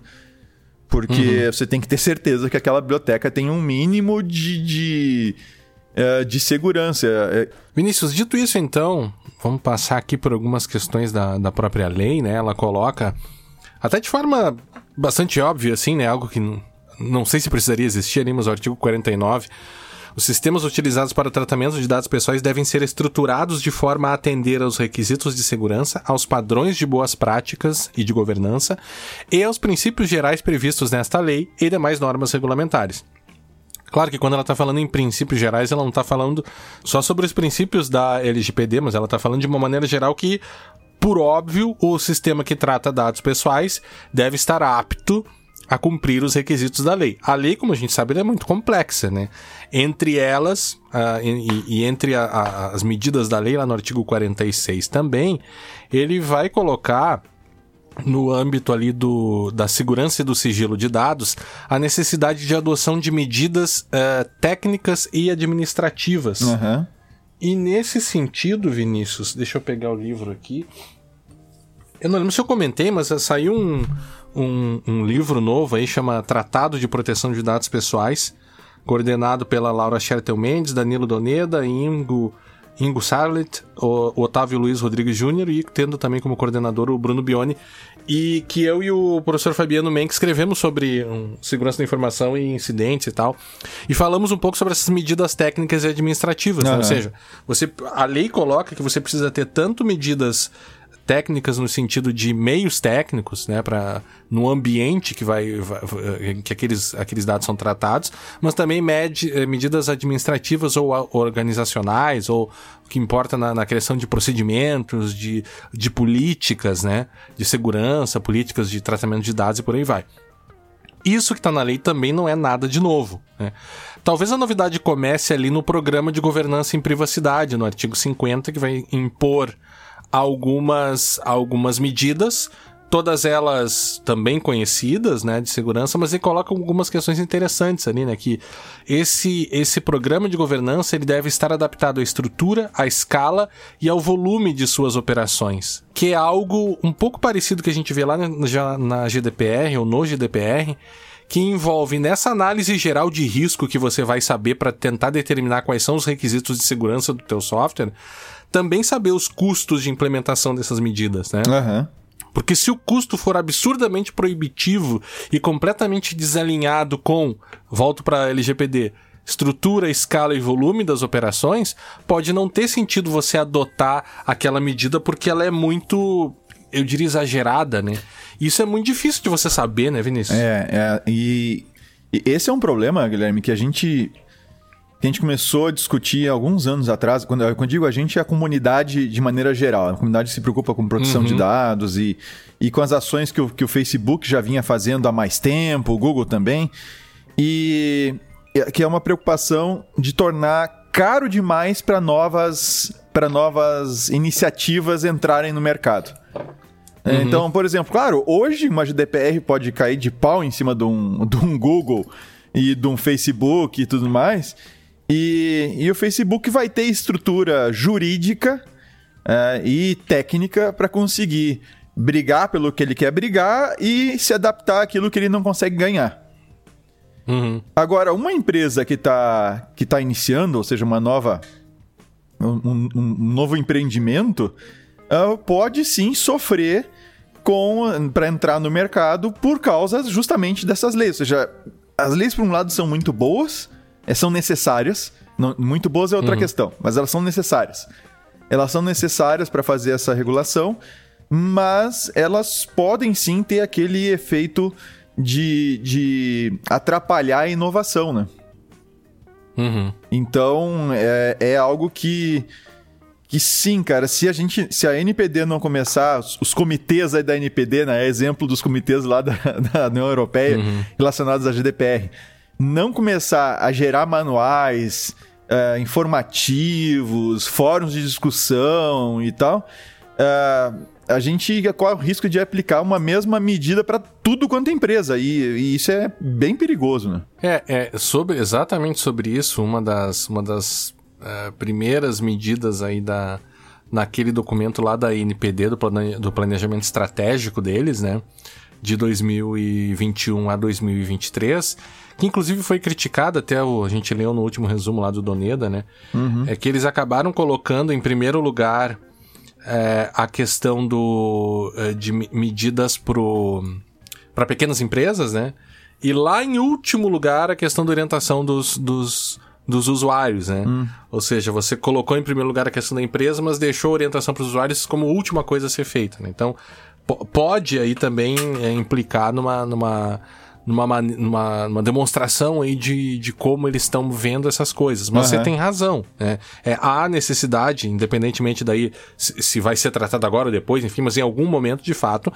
Porque você tem que ter certeza que aquela biblioteca tem um mínimo de, de, eh, de segurança. Eh, Vinícius, dito isso então, vamos passar aqui por algumas questões da, da própria lei, né? Ela coloca, até de forma bastante óbvia, assim, né? Algo que não, não sei se precisaria existir ali, mas o artigo 49 Os sistemas utilizados para tratamento de dados pessoais devem ser estruturados de forma a atender aos requisitos de segurança, aos padrões de boas práticas e de governança e aos princípios gerais previstos nesta lei e demais normas regulamentares. Claro que quando ela está falando em princípios gerais, ela não está falando só sobre os princípios da LGPD, mas ela está falando de uma maneira geral que, por óbvio, o sistema que trata dados pessoais deve estar apto a cumprir os requisitos da lei. A lei, como a gente sabe, é muito complexa, né? Entre elas, uh, e, e, entre a, a, as medidas da lei, lá no artigo 46 também, ele vai colocar no âmbito ali do, da segurança e do sigilo de dados, a necessidade de adoção de medidas uh, técnicas e administrativas. Uhum. E nesse sentido, Vinícius, deixa eu pegar o livro aqui. Eu não lembro se eu comentei, mas saiu um, um, um livro novo aí, chama Tratado de Proteção de Dados Pessoais, coordenado pela Laura Schertel Mendes, Danilo Doneda, Ingo, Ingo Sarlet, o, Otávio Luiz Rodrigues Júnior e tendo também como coordenador o Bruno Bione, e que eu e o professor Fabiano Menck escrevemos sobre um, segurança da informação e incidentes e tal, e falamos um pouco sobre essas medidas técnicas e administrativas, né? ou seja, você, a lei coloca que você precisa ter tanto medidas técnicas no sentido de meios técnicos, né, para no ambiente que vai, vai, que aqueles, aqueles dados são tratados, mas também med, eh, medidas administrativas ou organizacionais ou o que importa na, na criação de procedimentos, de, de políticas, né, de segurança, políticas de tratamento de dados e por aí vai. Isso que está na lei também não é nada de novo. Né? Talvez a novidade comece ali no programa de governança em privacidade, no artigo 50, que vai impor algumas, algumas medidas, todas elas também conhecidas, né, de segurança, mas ele coloca algumas questões interessantes ali, né, que esse, esse programa de governança ele deve estar adaptado à estrutura, à escala e ao volume de suas operações, que é algo um pouco parecido que a gente vê lá na, na GDPR ou no GDPR, que envolve nessa análise geral de risco que você vai saber para tentar determinar quais são os requisitos de segurança do teu software, também saber os custos de implementação dessas medidas, né? Uhum. Porque se o custo for absurdamente proibitivo e completamente desalinhado com, volto para LGPD, estrutura, escala e volume das operações, pode não ter sentido você adotar aquela medida porque ela é muito, eu diria, exagerada, né? Isso é muito difícil de você saber, né, Vinícius? É, é e, e esse é um problema, Guilherme, que a gente que a gente começou a discutir alguns anos atrás, quando, quando eu digo a gente, é a comunidade de maneira geral. A comunidade se preocupa com proteção uhum. de dados e, e com as ações que o, que o Facebook já vinha fazendo há mais tempo, o Google também. E que é uma preocupação de tornar caro demais para novas, novas iniciativas entrarem no mercado. Uhum. Então, por exemplo, claro, hoje uma GDPR pode cair de pau em cima de um, de um Google e de um Facebook e tudo mais. E, e o Facebook vai ter estrutura jurídica é, e técnica para conseguir brigar pelo que ele quer brigar e se adaptar àquilo que ele não consegue ganhar. Uhum. Agora, uma empresa que está que tá iniciando, ou seja, uma nova. um, um novo empreendimento, uh, pode sim sofrer com para entrar no mercado por causa justamente dessas leis. Ou seja, as leis, por um lado, são muito boas, são necessárias. Não, muito boas é outra uhum. questão, mas elas são necessárias. Elas são necessárias para fazer essa regulação, mas elas podem sim ter aquele efeito de, de atrapalhar a inovação, né? Uhum. Então é, é algo que que sim, cara, se a gente, se a NPD não começar, os, os comitês aí da NPD, né, é exemplo dos comitês lá da, da União Europeia uhum. relacionados à GDPR, não começar a gerar manuais uh, informativos, fóruns de discussão e tal, uh, a gente corre o risco de aplicar uma mesma medida para tudo quanto é empresa. E, e, isso é bem perigoso, né? É, é sobre, exatamente sobre isso, uma das, uma das uh, primeiras medidas aí da, naquele documento lá da INPD, do, plane, do planejamento estratégico deles, né? De 2021 a 2023 que inclusive foi criticado até o, a gente leu no último resumo lá do Doneda, né? Uhum. É que eles acabaram colocando em primeiro lugar é, a questão do, é, de medidas para pequenas empresas, né? E lá em último lugar a questão da orientação dos, dos, dos usuários, né? Hum. Ou seja, você colocou em primeiro lugar a questão da empresa, mas deixou a orientação para os usuários como última coisa a ser feita. Né? Então, pode aí também é, implicar numa, numa, numa, numa, numa, demonstração aí de, de como eles estão vendo essas coisas. Mas uhum. você tem razão. Né? É, há necessidade, independentemente daí se, se vai ser tratado agora ou depois, enfim, mas em algum momento, de fato,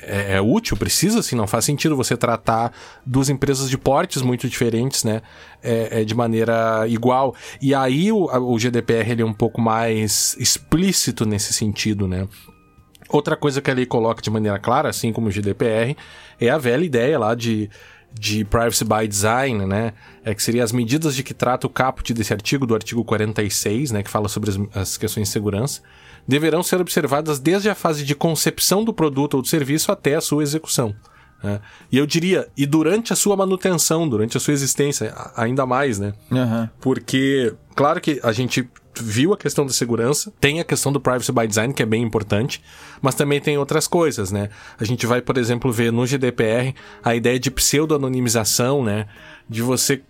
é, é, útil, precisa assim, não faz sentido você tratar duas empresas de portes muito diferentes, né, é, é de maneira igual. E aí o, o GDPR ele é um pouco mais explícito nesse sentido, né. Outra coisa que a lei coloca de maneira clara, assim como o GDPR, é a velha ideia lá de de privacy by design, né? É que seria as medidas de que trata o caput desse artigo, do artigo 46, né? Que fala sobre as, as questões de segurança deverão ser observadas desde a fase de concepção do produto ou do serviço até a sua execução. Né? E eu diria, e durante a sua manutenção, durante a sua existência, ainda mais, né? Uhum. Porque, claro que a gente viu a questão da segurança, tem a questão do privacy by design, que é bem importante, mas também tem outras coisas, né? A gente vai, por exemplo, ver no GDPR a ideia de pseudo-anonimização, né? De você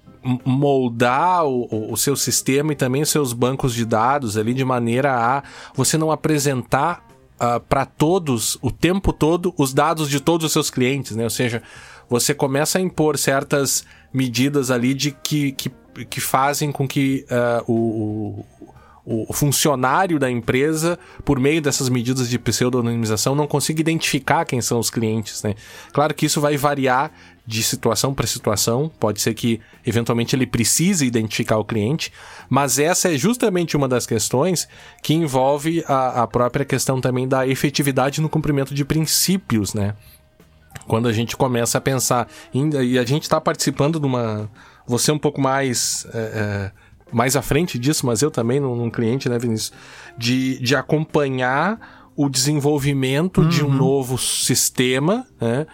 moldar o, o, seu sistema e também os seus bancos de dados ali de maneira a você não apresentar uh, ah, para todos o tempo todo os dados de todos os seus clientes, né? Ou seja, você começa a impor certas medidas ali de que, que, que fazem com que uh, o, o funcionário da empresa, por meio dessas medidas de pseudonimização, não consiga identificar quem são os clientes, né? Claro que isso vai variar de situação para situação, pode ser que eventualmente ele precise identificar o cliente, mas essa é justamente uma das questões que envolve a, a própria questão também da efetividade no cumprimento de princípios, né? Quando a gente começa a pensar, e a gente está participando de uma. Você um pouco mais. É, é, mais à frente disso, mas eu também, num, num cliente, né, Vinícius? De, de acompanhar o desenvolvimento uhum. de um uhum. novo sistema, né?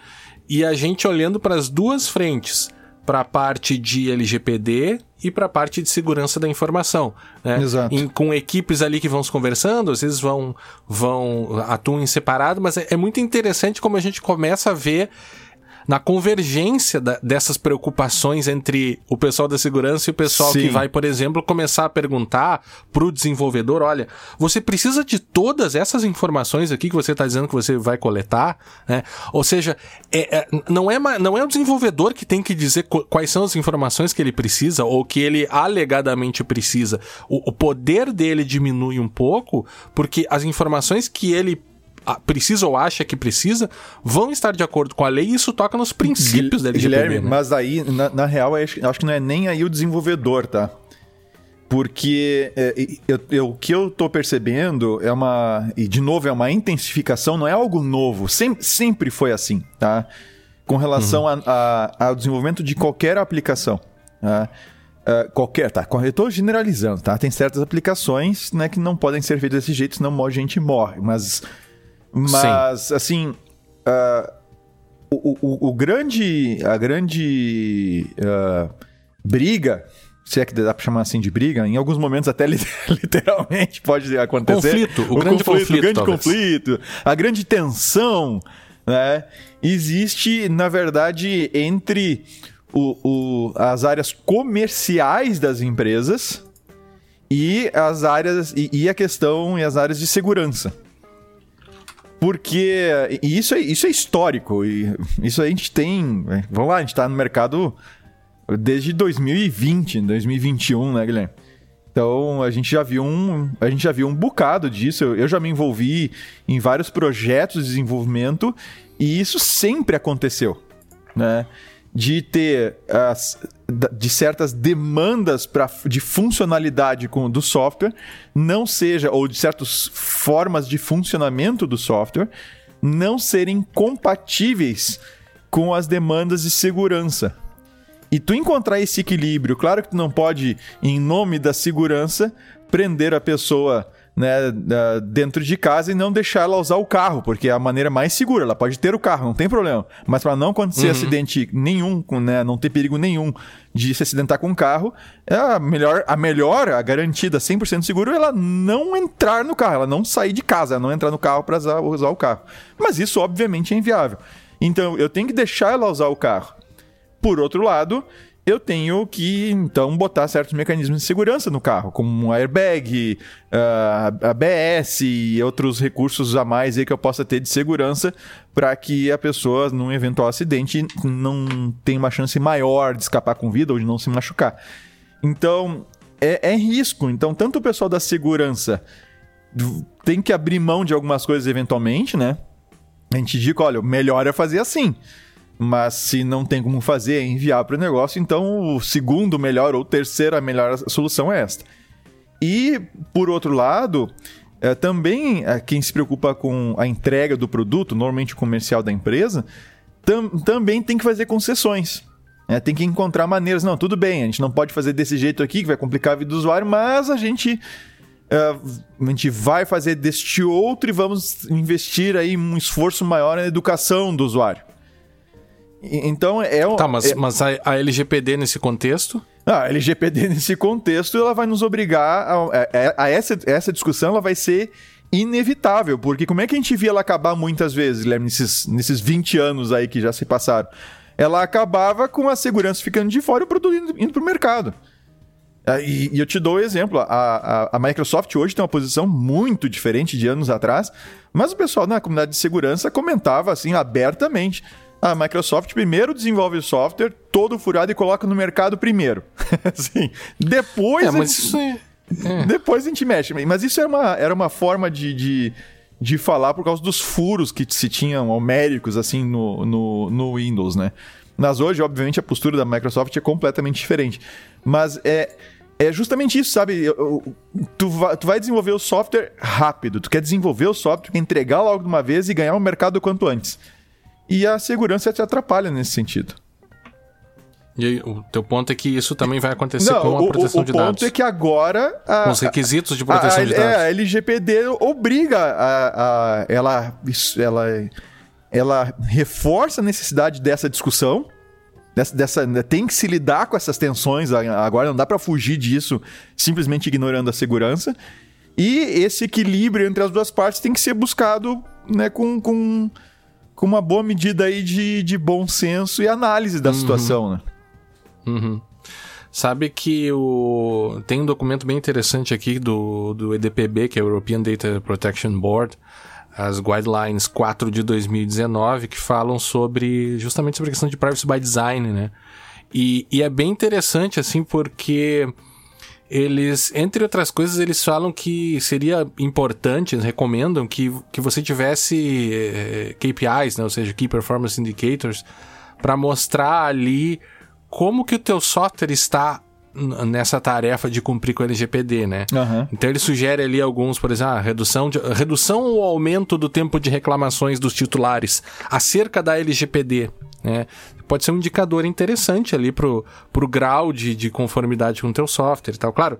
E a gente olhando para as duas frentes, para a parte de LGPD e para a parte de segurança da informação, né? Exato. Em, com equipes ali que vão se conversando, às vezes vão vão atuam em separado, mas é, é muito interessante como a gente começa a ver na convergência da, dessas preocupações entre o pessoal da segurança e o pessoal Sim. que vai, por exemplo, começar a perguntar para o desenvolvedor: olha, você precisa de todas essas informações aqui que você está dizendo que você vai coletar, né? Ou seja, é, é, não, é, não é o desenvolvedor que tem que dizer quais são as informações que ele precisa ou que ele alegadamente precisa. O, o poder dele diminui um pouco porque as informações que ele precisa ou acha que precisa, vão estar de acordo com a lei e isso toca nos princípios da LGPD. Guilherme, né? mas aí, na, na real, acho, acho que não é nem aí o desenvolvedor, tá? Porque é, eu, eu, o que eu tô percebendo é uma. E de novo, é uma intensificação, não é algo novo. Sem, sempre foi assim, tá? Com relação uhum. a, a, ao desenvolvimento de qualquer aplicação. Tá? Uh, qualquer, tá? Eu tô generalizando, tá? Tem certas aplicações né, que não podem ser feitas desse jeito, senão a gente morre. Mas mas, Sim. assim. Uh, o, o, o, grande. A grande. Uh, briga. Se é que dá pra chamar assim de briga, em alguns momentos até literalmente pode acontecer. Conflito, o, o grande conflito, conflito, o grande conflito, a grande tensão, né? Existe, na verdade, entre o, o, as áreas comerciais das empresas e as áreas e, e a questão e as áreas de segurança. Porque isso é, isso é histórico. E isso a gente tem. É, vamos lá, a gente tá no mercado desde 2020, 2021, né, Guilherme? Então a gente já viu um, a gente já viu um bocado disso. Eu, eu já me envolvi em vários projetos de desenvolvimento e isso sempre aconteceu, né? de ter as, de certas demandas pra, de funcionalidade com, do software não seja, ou de certas formas de funcionamento do software, não serem compatíveis com as demandas de segurança. E tu encontrar esse equilíbrio, claro que tu não pode, em nome da segurança, prender a pessoa né, dentro de casa e não deixar ela usar o carro, porque é a maneira mais segura. Ela pode ter o carro, não tem problema. Mas para não acontecer uhum. acidente nenhum, né, não ter perigo nenhum de se acidentar com o carro, é a melhor, a melhor, a garantida 100% seguro é ela não entrar no carro, ela não sair de casa, ela não entrar no carro para usar, usar o carro. Mas isso obviamente é inviável. Então eu tenho que deixar ela usar o carro. Por outro lado, eu tenho que então botar certos mecanismos de segurança no carro, como um airbag, uh, ABS e outros recursos a mais aí que eu possa ter de segurança para que a pessoa, num eventual acidente, não tenha uma chance maior de escapar com vida ou de não se machucar. Então, é, é risco. Então, tanto o pessoal da segurança tem que abrir mão de algumas coisas eventualmente, né? A gente diz, olha, melhor é fazer assim. Mas se não tem como fazer, é enviar para o negócio, então o segundo melhor ou terceira melhor solução é esta. E, por outro lado, é, também é, quem se preocupa com a entrega do produto, normalmente comercial da empresa, tam, também tem que fazer concessões. É, tem que encontrar maneiras. Não, tudo bem, a gente não pode fazer desse jeito aqui, que vai complicar a vida do usuário, mas a gente Uh, a gente vai fazer deste outro e vamos investir aí um esforço maior na educação do usuário. Então é Tá, mas, é... mas a, a, LGPD nesse contexto? Ah, a LGPD nesse contexto ela vai nos obrigar a, a, a, essa, essa discussão ela vai ser inevitável, porque como é que a gente via ela acabar muitas vezes, Guilherme, nesses, nesses 20 anos aí que já se passaram? Ela acabava com a segurança ficando de fora e o produto indo, indo para o mercado. Ah, e, e, eu te dou o um exemplo: a, a, a, Microsoft hoje tem uma posição muito diferente de anos atrás, mas o pessoal na comunidade de segurança comentava assim abertamente. A Microsoft primeiro desenvolve o software todo furado e coloca no mercado primeiro. assim, depois. É, mas isso é... é... Depois a gente mexe. Mas isso era uma, era uma forma de, de, de falar por causa dos furos que se tinham homéricos assim no, no, no Windows, né? Mas hoje, obviamente, a postura da Microsoft é completamente diferente. Mas é é justamente isso, sabe? Tu vai, tu vai desenvolver o software rápido, tu quer desenvolver o software, entregar logo de uma vez e ganhar o mercado o quanto antes. E a segurança te atrapalha nesse sentido. E aí, o teu ponto é que isso também vai acontecer Não, com a proteção o, o de dados. O ponto é que agora... A, com os requisitos de proteção a, a, de dados. É, a LGPD obriga a... ela, ela, ela reforça a necessidade dessa discussão, dessa, dessa, né, tem que se lidar com essas tensões agora, não dá para fugir disso simplesmente ignorando a segurança. E esse equilíbrio entre as duas partes tem que ser buscado né, com, com, com uma boa medida aí de, de bom senso e análise da uhum. situação. Né? Uhum. Sabe que o... tem um documento bem interessante aqui do, do EDPB, que é o European Data Protection Board, as guidelines 4 de 2019 que falam sobre justamente sobre a questão de privacy by design, né? E, e é bem interessante assim porque eles, entre outras coisas, eles falam que seria importante, eles recomendam que, que você tivesse eh, KPIs, né? ou seja, Key Performance Indicators, para mostrar ali como que o teu software está nessa tarefa de cumprir com o LGPD, né? Uhum. Então ele sugere ali alguns, por exemplo, ah, redução, de, redução ou aumento do tempo de reclamações dos titulares acerca da LGPD. Né? Pode ser um indicador interessante ali pro, pro grau de, de conformidade com o teu software e tal. Claro,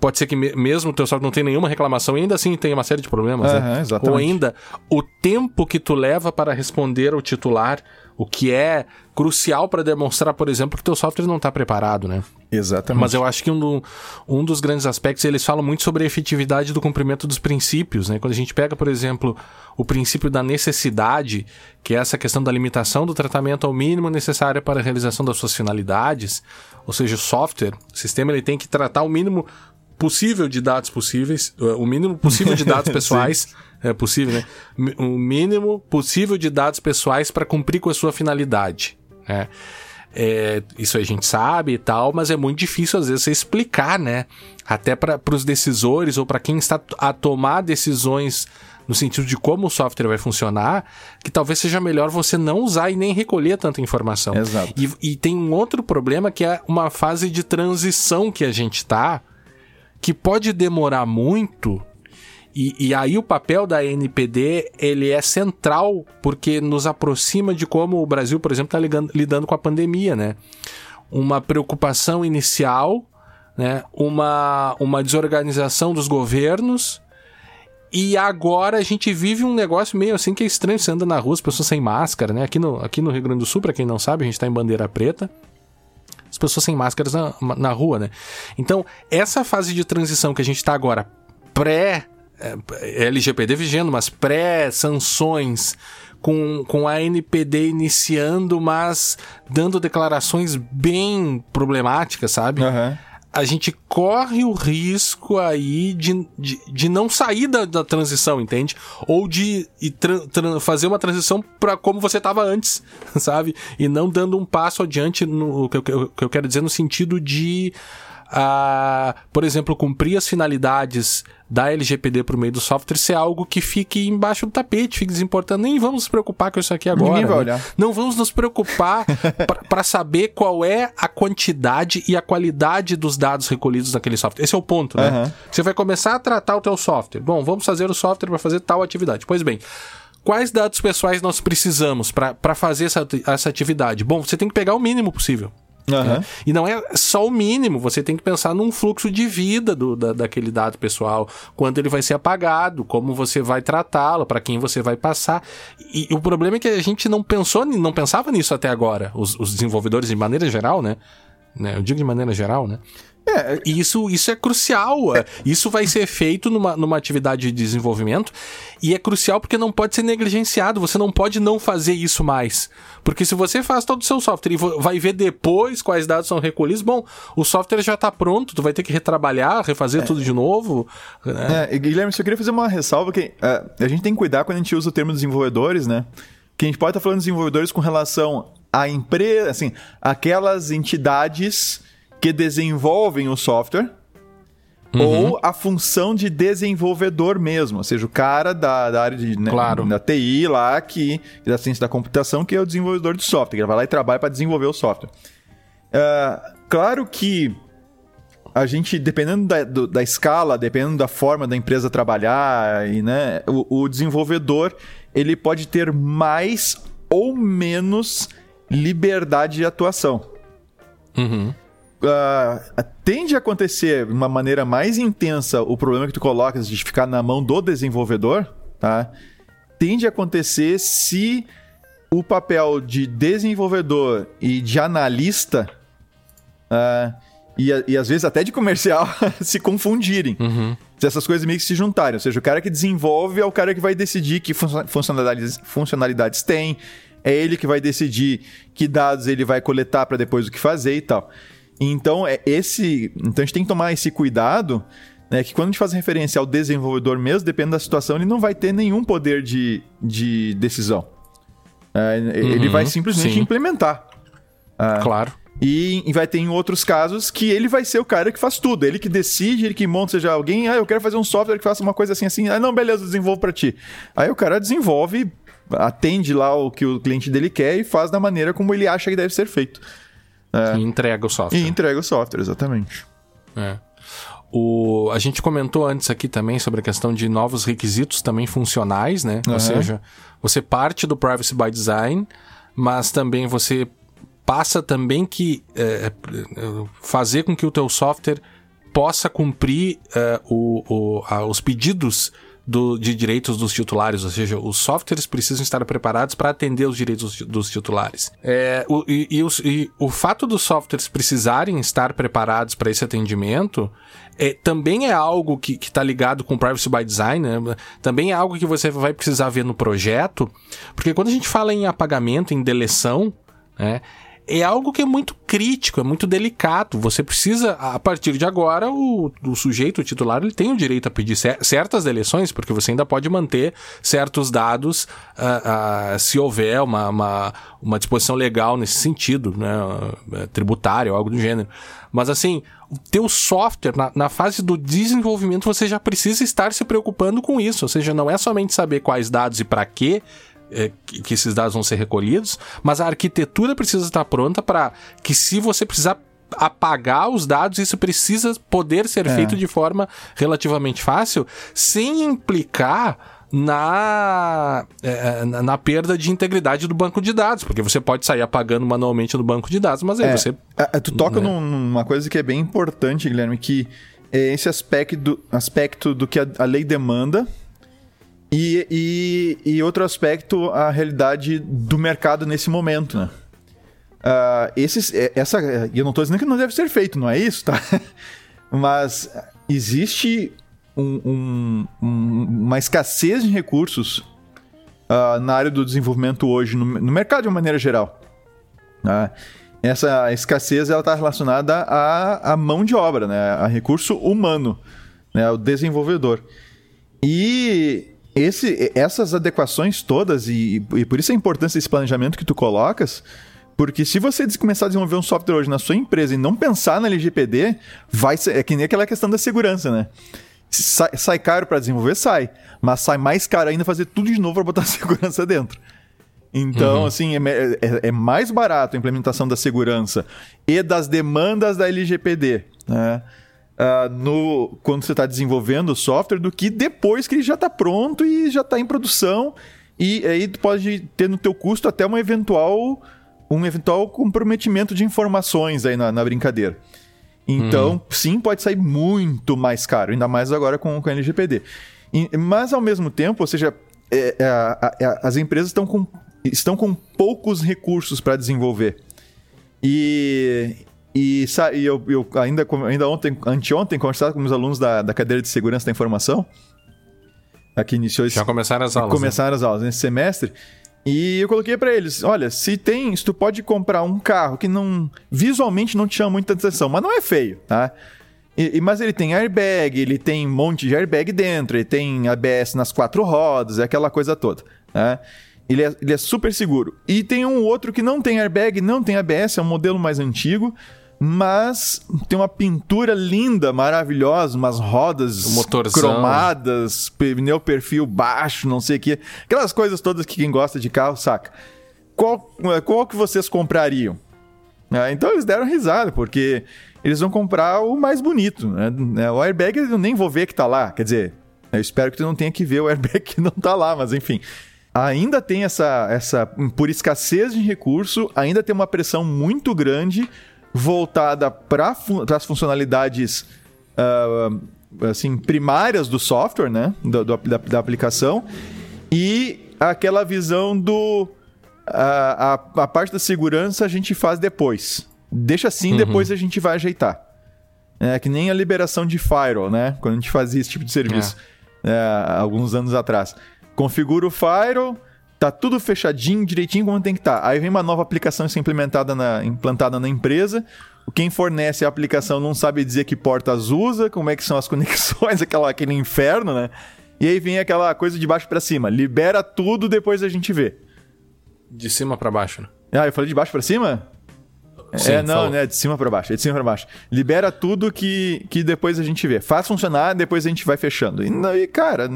pode ser que mesmo o teu software não tenha nenhuma reclamação e ainda assim tem uma série de problemas, uhum, né? Ou ainda o tempo que tu leva para responder ao titular, o que é crucial para demonstrar, por exemplo, que o teu software não está preparado, né? Exatamente. Mas eu acho que um, do, um dos grandes aspectos, eles falam muito sobre a efetividade do cumprimento dos princípios, né? Quando a gente pega, por exemplo, o princípio da necessidade, que é essa questão da limitação do tratamento ao mínimo necessário para a realização das suas finalidades, ou seja, o software, o sistema ele tem que tratar o mínimo possível de dados possíveis, o mínimo possível de dados pessoais, é possível, né? O mínimo possível de dados pessoais para cumprir com a sua finalidade, né? É, isso a gente sabe e tal, mas é muito difícil às vezes você explicar, né? Até para os decisores ou para quem está a tomar decisões no sentido de como o software vai funcionar, que talvez seja melhor você não usar e nem recolher tanta informação. Exato. E, e tem um outro problema que é uma fase de transição que a gente está, que pode demorar muito e, e, aí o papel da NPD ele é central porque nos aproxima de como o Brasil, por exemplo, está lidando com a pandemia, né? Uma preocupação inicial, né? Uma, uma desorganização dos governos e agora a gente vive um negócio meio assim que é estranho. Você anda na rua, as pessoas sem máscara, né? Aqui no, aqui no Rio Grande do Sul, para quem não sabe, a gente está em bandeira preta as pessoas sem máscaras na, na rua, né? Então, essa fase de transição que a gente está agora, pré LGPD vigendo, mas pré-sanções com, com a NPD iniciando, mas dando declarações bem problemáticas, sabe? Aham. a gente corre o risco aí de, de, de não sair da, da transição, entende? Ou de fazer uma transição para como você estava antes, sabe? E não dando um passo adiante no que eu, que eu- que eu quero dizer no sentido de. Ah, por exemplo, cumprir as finalidades da LGPD por meio do software ser algo que fique embaixo do tapete, fique desimportando. Nem vamos nos preocupar com isso aqui agora. Ninguém vai né? olhar. Não vamos nos preocupar para saber qual é a quantidade e a qualidade dos dados recolhidos naquele software. Esse é o ponto, né? Aham. Você vai começar a tratar o teu software. Bom, vamos fazer o software para fazer tal atividade. Pois bem, quais dados pessoais nós precisamos para fazer essa, essa atividade? Bom, você tem que pegar o mínimo possível. Né? E não é só o mínimo, você tem que pensar num fluxo de vida do, da, daquele dado pessoal, quando ele vai ser apagado, como você vai tratá-lo, para quem você vai passar. E, o problema é que a gente não pensou, não pensava nisso até agora, os, os desenvolvedores de maneira geral, né? Né, Eu digo de maneira geral, né? É, E isso, isso é crucial. é. Isso vai ser feito numa, numa atividade de desenvolvimento e é crucial porque não pode ser negligenciado. Você não pode não fazer isso mais. Porque se você faz todo o seu software e vai ver depois quais dados são recolhidos, bom, o software já está pronto, tu vai ter que retrabalhar, refazer tudo de novo. né? É, e, Guilherme, só queria fazer uma ressalva que é, a gente tem que cuidar quando a gente usa o termo desenvolvedores, né? Que a gente pode estar falando de desenvolvedores com relação à empresa, assim, aquelas entidades que desenvolvem o software ou a função de desenvolvedor mesmo, ou seja, o cara da, da área de, né, Claro. da TI lá, que, da ciência da computação, que é o desenvolvedor de software, que ele vai lá e trabalha para desenvolver o software. Ah, claro que a gente, dependendo da, do- da escala, dependendo da forma da empresa trabalhar, e, né, o, o desenvolvedor ele pode ter mais ou menos liberdade de atuação. Uhum. Ah, tende a acontecer de uma maneira mais intensa o problema que tu colocas de ficar na mão do desenvolvedor, tá? Tende a acontecer se o papel de desenvolvedor e de analista ah, e, e às vezes até de comercial se confundirem. Uhum. Se essas coisas meio que se juntarem. Ou seja, o cara que desenvolve é o cara que vai decidir que funcio- funcionalidades, funcionalidades tem, é ele que vai decidir que dados ele vai coletar para depois o que fazer e tal. Então, é esse, então a gente tem que tomar esse cuidado, né, que quando a gente faz referência ao desenvolvedor mesmo, dependendo da situação, ele não vai ter nenhum poder de, de decisão. É, ele Uhum, vai simplesmente sim. implementar. Claro. E, e vai ter em outros casos que ele vai ser o cara que faz tudo. Ele que decide, ele que monta, seja alguém, ah, eu quero fazer um software que faça uma coisa assim, assim. Ah, não, beleza, eu desenvolvo pra ti. Aí o cara desenvolve, atende lá o que o cliente dele quer e faz da maneira como ele acha que deve ser feito. E entrega o software. E entrega o software, exatamente. É. O, a gente comentou antes aqui também sobre a questão de novos requisitos também funcionais, né? Ou Aham. seja, você parte do privacy by design, mas também você passa também que é, é, fazer com que o teu software possa cumprir é, o, o- a- os pedidos do- de direitos dos titulares, ou seja, os softwares precisam estar preparados para atender os direitos dos- titulares. É, o, e, e os- e o fato dos softwares precisarem estar preparados para esse atendimento é, também é algo que está ligado com Privacy by Design, né? também é algo que você vai precisar ver no projeto, porque quando a gente fala em apagamento, em deleção, né? É algo que é muito crítico, é muito delicado. Você precisa, a partir de agora, o, o sujeito, o titular, ele tem o direito a pedir cer- certas deleções, porque você ainda pode manter certos dados ah, ah, se houver uma, uma, uma disposição legal nesse sentido, né? eh, tributário, algo do gênero. Mas assim, o teu software, na, na fase do desenvolvimento, você já precisa estar se preocupando com isso. Ou seja, não é somente saber quais dados e para quê, é, que esses dados vão ser recolhidos, mas a arquitetura precisa estar pronta para que se você precisar apagar os dados, isso precisa poder ser feito de forma relativamente fácil, sem implicar na, é, na, na perda de integridade do banco de dados, porque você pode sair apagando manualmente no banco de dados, mas aí É, você a- tu toca né? num- numa coisa que é bem importante, Guilherme, que é esse aspecto do, aspecto do que a, a lei demanda e, e, e outro aspecto, a realidade do mercado nesse momento, né? Ah, esses, é- essa, eu não estou dizendo que não deve ser feito, não é isso, tá? Mas existe um- um- um- uma escassez de recursos uh, na área do desenvolvimento hoje, no, no mercado de uma maneira geral. Né? Essa escassez está relacionada à, à mão de obra, né? a recurso humano, né? o desenvolvedor. E esse, essas adequações todas, e, e por isso a importância desse planejamento que tu colocas, porque se você começar a desenvolver um software hoje na sua empresa e não pensar na LGPD, vai ser, é que nem aquela questão da segurança, né? Sai, sai caro para desenvolver, sai. Mas sai mais caro ainda fazer tudo de novo para botar segurança dentro. Então, uhum. assim, é, é, é, mais barato a implementação da segurança e das demandas da LGPD, né? Uh, no, quando você está desenvolvendo o software do que depois que ele já está pronto e já está em produção e aí tu pode ter no teu custo até uma eventual um eventual comprometimento de informações aí na, na brincadeira. Então, hum. sim, pode sair muito mais caro, ainda mais agora com, com a LGPD. E, mas, ao mesmo tempo, ou seja, é, é, é, as empresas estão com, estão com poucos recursos para desenvolver. E, e, e eu, eu, ainda, ainda ontem, anteontem, conversava com meus alunos da, da cadeira de segurança da informação, aqui iniciou Já começaram as aulas. Começaram né? as aulas nesse semestre. E eu coloquei para eles, olha, se tem, se tu pode comprar um carro que não visualmente não te chama muita atenção, mas não é feio, tá? E, mas ele tem airbag, ele tem um monte de airbag dentro, ele tem ABS nas quatro rodas, é aquela coisa toda, né? Ele é, ele é super seguro. E tem um outro que não tem airbag, não tem ABS, é um modelo mais antigo, mas tem uma pintura linda, maravilhosa, umas rodas cromadas, pneu perfil baixo, não sei o que. Aquelas coisas todas que quem gosta de carro saca. Qual, qual que vocês comprariam? Ah, então eles deram risada, porque eles vão comprar o mais bonito. Né? O airbag eu nem vou ver que tá lá. Quer dizer, eu espero que tu não tenha que ver o airbag que não tá lá, mas enfim. Ainda tem essa, essa por escassez de recurso, ainda tem uma pressão muito grande voltada para fun as funcionalidades uh, assim primárias do software, né? Do, do, da, da, aplicação. E aquela visão do. A, a, a, parte da segurança a gente faz depois. Deixa assim, uhum. depois a gente vai ajeitar. É que nem a liberação de firewall, né? Quando a gente fazia esse tipo de serviço. É. É, alguns anos atrás. Configura o firewall Tá tudo fechadinho, direitinho como tem que estar. Tá. Aí vem uma nova aplicação ser implementada na, implantada na empresa. Quem fornece a aplicação não sabe dizer que portas usa, como é que são as conexões, aquela, aquele inferno, né? E aí vem aquela coisa de baixo para cima. Libera tudo, depois a gente vê. De cima para baixo, né? Ah, eu falei de baixo para cima? Sim, é, não, falou. né? De cima para baixo. É de cima para baixo. Libera tudo que, que depois a gente vê. Faz funcionar, depois a gente vai fechando. E, cara,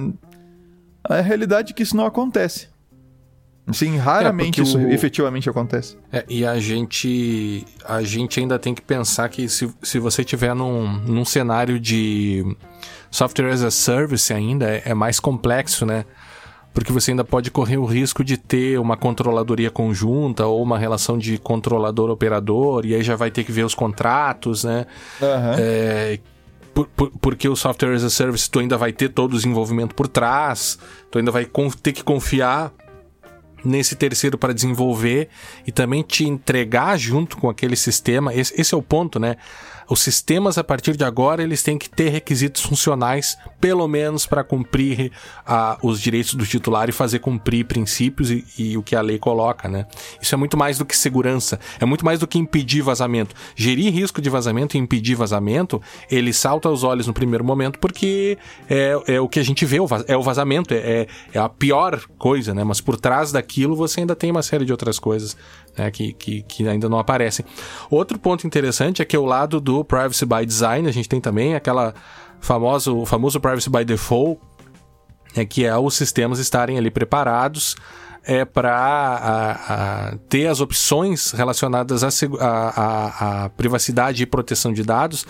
a realidade é que isso não acontece. Sim, raramente é isso o... efetivamente acontece. É, e a gente a gente ainda tem que pensar que se, se você tiver num, num cenário de software as a service ainda é, é mais complexo, né? Porque você ainda pode correr o risco de ter uma controladoria conjunta ou uma relação de controlador-operador, e aí já vai ter que ver os contratos, né? Uhum. É, por, por, porque o software as a service tu ainda vai ter todo o desenvolvimento por trás, tu ainda vai ter que confiar nesse terceiro para desenvolver e também te entregar junto com aquele sistema. Esse, esse é o ponto, né? Os sistemas, a partir de agora, eles têm que ter requisitos funcionais, pelo menos para cumprir uh, os direitos do titular e fazer cumprir princípios e, e, o que a lei coloca, né? Isso é muito mais do que segurança, é muito mais do que impedir vazamento. Gerir risco de vazamento e impedir vazamento, ele salta aos olhos no primeiro momento porque é, é o que a gente vê, é o vazamento, é, é a pior coisa, né? Mas por trás daquilo você ainda tem uma série de outras coisas né, que, que, que, ainda não aparecem. Outro ponto interessante é que o lado do Privacy by Design, a gente tem também aquela famoso, o famoso Privacy by Default, é que é os sistemas estarem ali preparados é para ter as opções relacionadas à privacidade e proteção de dados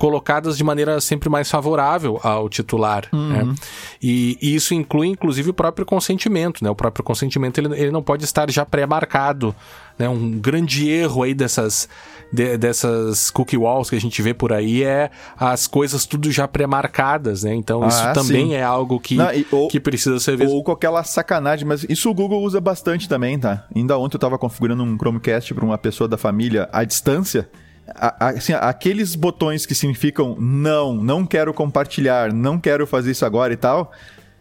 colocadas de maneira sempre mais favorável ao titular. Uhum. Né? E, e, isso inclui, inclusive, o próprio consentimento. Né? O próprio consentimento ele, ele não pode estar já pré-marcado. Né? Um grande erro aí dessas, de, dessas cookie walls que a gente vê por aí é as coisas tudo já pré-marcadas. Né? Então, isso ah, também sim. é algo que, não, e, ou, que precisa ser visto. Ou com aquela sacanagem, mas isso o Google usa bastante também, tá? Ainda ontem eu estava configurando um Chromecast para uma pessoa da família à distância assim, aqueles botões que significam não, não quero compartilhar, não quero fazer isso agora e tal,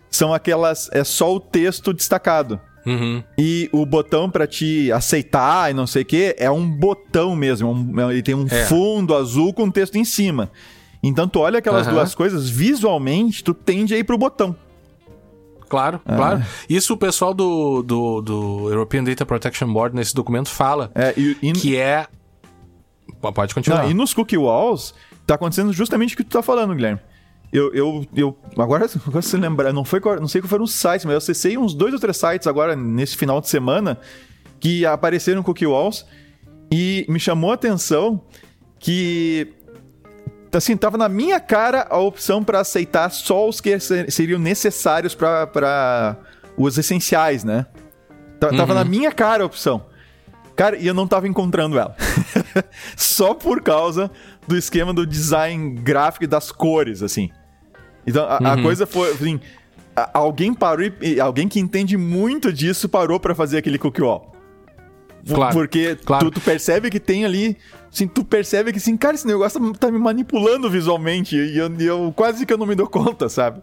são aquelas. É só o texto destacado. Uhum. E o botão pra te aceitar e não sei o que é um botão mesmo. é um- ele tem um É. fundo azul com texto em cima. Então tu olha aquelas Aham. duas coisas, visualmente, tu tende a ir pro botão. Claro, Ah. claro. Isso o pessoal do, do, do European Data Protection Board nesse documento fala. É, e, e- Que é. Pode continuar. Não, e nos cookie walls, tá acontecendo justamente o que tu tá falando, Guilherme. Eu, eu, eu agora, agora se lembrar, não foi, não sei qual foram os sites, mas eu acessei uns dois ou três sites agora nesse final de semana que apareceram cookie walls e me chamou a atenção que assim, tava na minha cara a opção pra aceitar só os que ser- seriam necessários pra os essenciais, né? Ta- Tava Uhum. na minha cara a opção. Cara, e eu não tava encontrando ela. Só por causa do esquema do design gráfico e das cores, assim. Então, a, a Uhum. coisa foi, assim... a- alguém parou e, e alguém que entende muito disso parou pra fazer aquele cookie wall. Claro, Porque claro. Tu, tu percebe que tem ali... Assim, tu percebe que, assim, cara, esse negócio tá- tá me manipulando visualmente. E eu, eu quase que eu não me dou conta, sabe?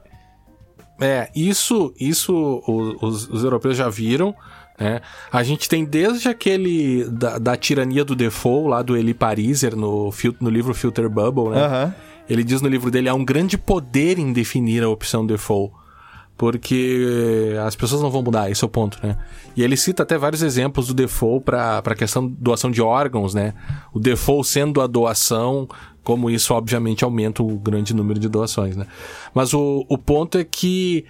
É, isso, isso os, os europeus já viram. Né? A gente tem desde aquele da, da tirania do default lá do Eli Pariser no, no livro Filter Bubble, né? Aham. Ele diz no livro dele há um grande poder em definir a opção default. Porque as pessoas não vão mudar, esse é o ponto, né? E ele cita até vários exemplos do default para a questão de doação de órgãos, né? O default sendo a doação, como isso obviamente aumenta o grande número de doações, né? Mas o, o ponto é que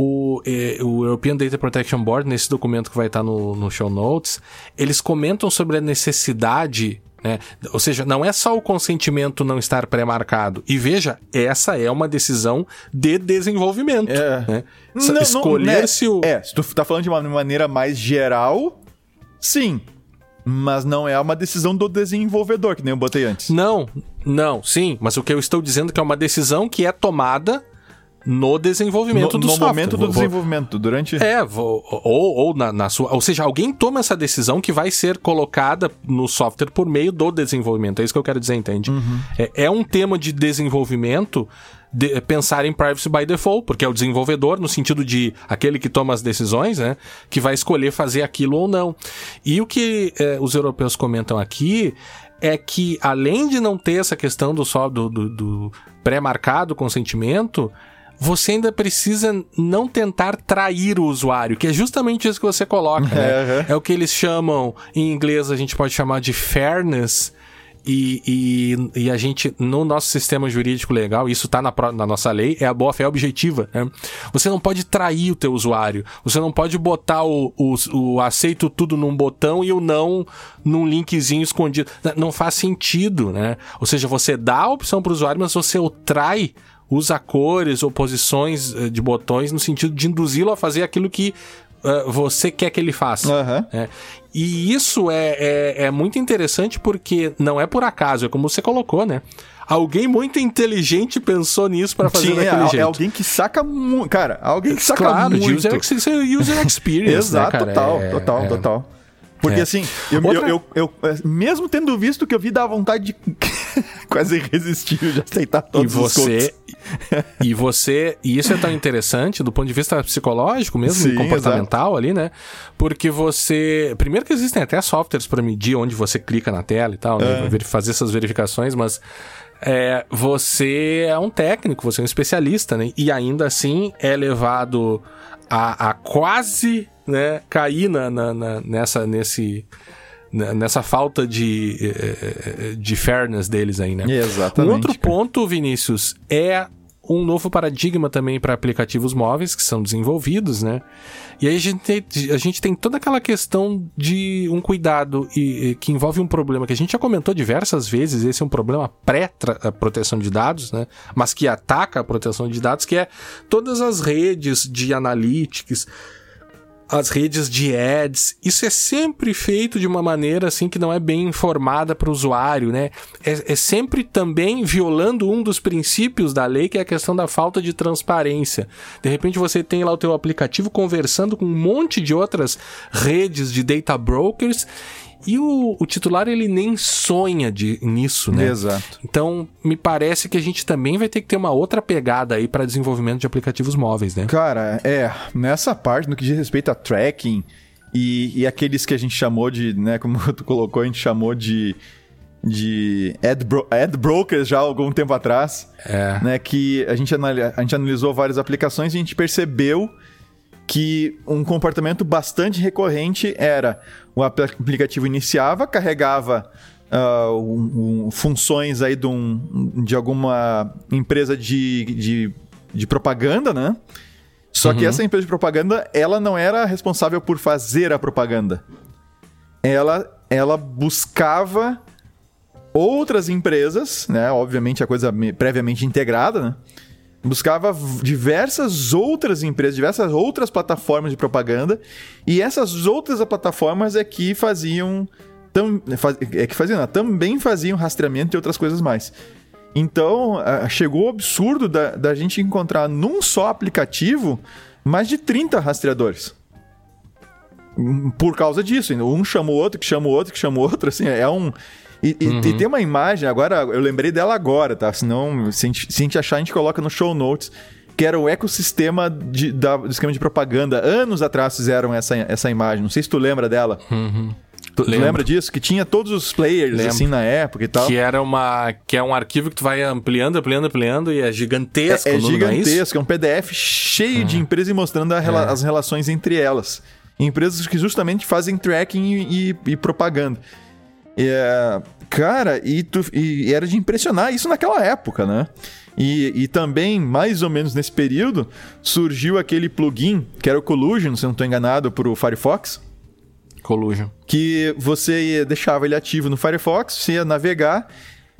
o, eh, o European Data Protection Board, nesse documento que vai estar no, no show notes, eles comentam sobre a necessidade né? Ou seja, não é só o consentimento não estar pré-marcado. E veja, essa é uma decisão de desenvolvimento. É. Né? Não, não, Escolher né? se o. É, se tu tá falando de uma maneira mais geral, sim. Mas não é uma decisão do desenvolvedor, que nem eu botei antes. Não, não, sim. Mas o que eu estou dizendo é que é uma decisão que é tomada no desenvolvimento no do no software. momento do Vou- desenvolvimento, durante. É, vou- ou, ou na, na sua. Ou seja, alguém toma essa decisão que vai ser colocada no software por meio do desenvolvimento. É isso que eu quero dizer, entende? É, é um tema de desenvolvimento. de- pensar em privacy by default, porque é o desenvolvedor, no sentido de aquele que toma as decisões, né, que vai escolher fazer aquilo ou não. E o que é, os europeus comentam aqui é que, além de não ter essa questão do, só do, do- do pré-marcado consentimento, você ainda precisa não tentar trair o usuário, que é justamente isso que você coloca. Né? É o que eles chamam, em inglês a gente pode chamar de fairness. E, e, e a gente, no nosso sistema jurídico legal, isso está na, na nossa lei, é a boa-fé objetiva. Né? Você não pode trair o teu usuário. Você não pode botar o, o, o aceito tudo num botão e o não num linkzinho escondido. Não faz sentido, né? Ou seja, você dá a opção para o usuário, mas você o trai usa cores ou posições eh, de botões no sentido de induzi-lo a fazer aquilo que eh, você quer que ele faça. É. E isso é, é, é muito interessante porque não é por acaso, é como você colocou, né? Alguém muito inteligente pensou nisso para fazer Sim, é, daquele é jeito. alguém que saca muito. Cara, alguém que saca claro, muito. user, isso é user experience, Exato, né, total, É- total, é- total. Porque É. assim, eu, Outra- eu, eu, eu- é, mesmo tendo visto que eu vi dar vontade de quase irresistível de aceitar E todos os você, e você, e isso é tão interessante do ponto de vista psicológico mesmo, Sim, comportamental ali, né? Porque você, primeiro que existem até softwares para medir onde você clica na tela e tal, né? Veri- fazer essas verificações, mas é, você é um técnico, você é um especialista, né? E ainda assim é levado a, a quase, né, cair na, na- na- nessa, nesse, na- nessa falta de, eh, eh, de fairness deles aí, né? Exatamente, Um outro cara. ponto, Vinícius, é um novo paradigma também para aplicativos móveis que são desenvolvidos, né? E aí a gente, tem, a gente tem toda aquela questão de um cuidado e, e que envolve um problema que a gente já comentou diversas vezes, esse é um problema pré-proteção de dados, né? Mas que ataca a proteção de dados, que é todas as redes de analytics, as redes de ads, isso é sempre feito de uma maneira assim que não é bem informada para o usuário, né? É, é sempre também violando um dos princípios da lei, que é a questão da falta de transparência. De repente você tem lá o teu aplicativo conversando com um monte de outras redes de data brokers E o, o titular, ele nem sonha de, nisso, né? Exato. Então, me parece que a gente também vai ter que ter uma outra pegada aí para desenvolvimento de aplicativos móveis, né? Cara, é, nessa parte, no que diz respeito a tracking e, e aqueles que a gente chamou de, né, como tu colocou, a gente chamou de de ad, bro ad brokers já há algum tempo atrás, É. né, que a gente, a gente analisou várias aplicações e a gente percebeu que um comportamento bastante recorrente era o apl- aplicativo iniciava, carregava ah, um- um- funções aí de, um- de alguma empresa de, de, de propaganda, né? Só que essa empresa de propaganda, ela não era responsável por fazer a propaganda. Ela, ela buscava outras empresas, né? Obviamente a coisa me- previamente integrada, né? Buscava diversas outras empresas, diversas outras plataformas de propaganda, e essas outras plataformas é que faziam tam, faz- é que faziam, não, também faziam rastreamento e outras coisas mais. Então, chegou o absurdo da, da gente encontrar num só aplicativo mais de 30 rastreadores. Por causa disso, um chamou outro, que chamou outro, que chamou outro, assim, é um. E, e- e tem uma imagem, agora, eu lembrei dela agora, tá? Senão, se a gente, se a gente achar, a gente coloca no show notes, que era o ecossistema de, da- do esquema de propaganda. Anos atrás fizeram essa, essa imagem, não sei se tu lembra dela. Tu Lembro. lembra disso? Que tinha todos os players, Lembro. assim, na época e tal. Que era uma. Que é um arquivo que tu vai ampliando, ampliando, ampliando, e é gigantesco, É, é isso? gigantesco, é um PDF cheio de empresas e mostrando rela- as relações entre elas. Empresas que justamente fazem tracking e, e- e propaganda. É, cara, e, tu- e era de impressionar isso naquela época, né? E, e também, mais ou menos nesse período, surgiu aquele plugin, que era o Collusion, se eu não estou enganado, para o Firefox, Collusion. que você deixava ele ativo no Firefox, você ia navegar,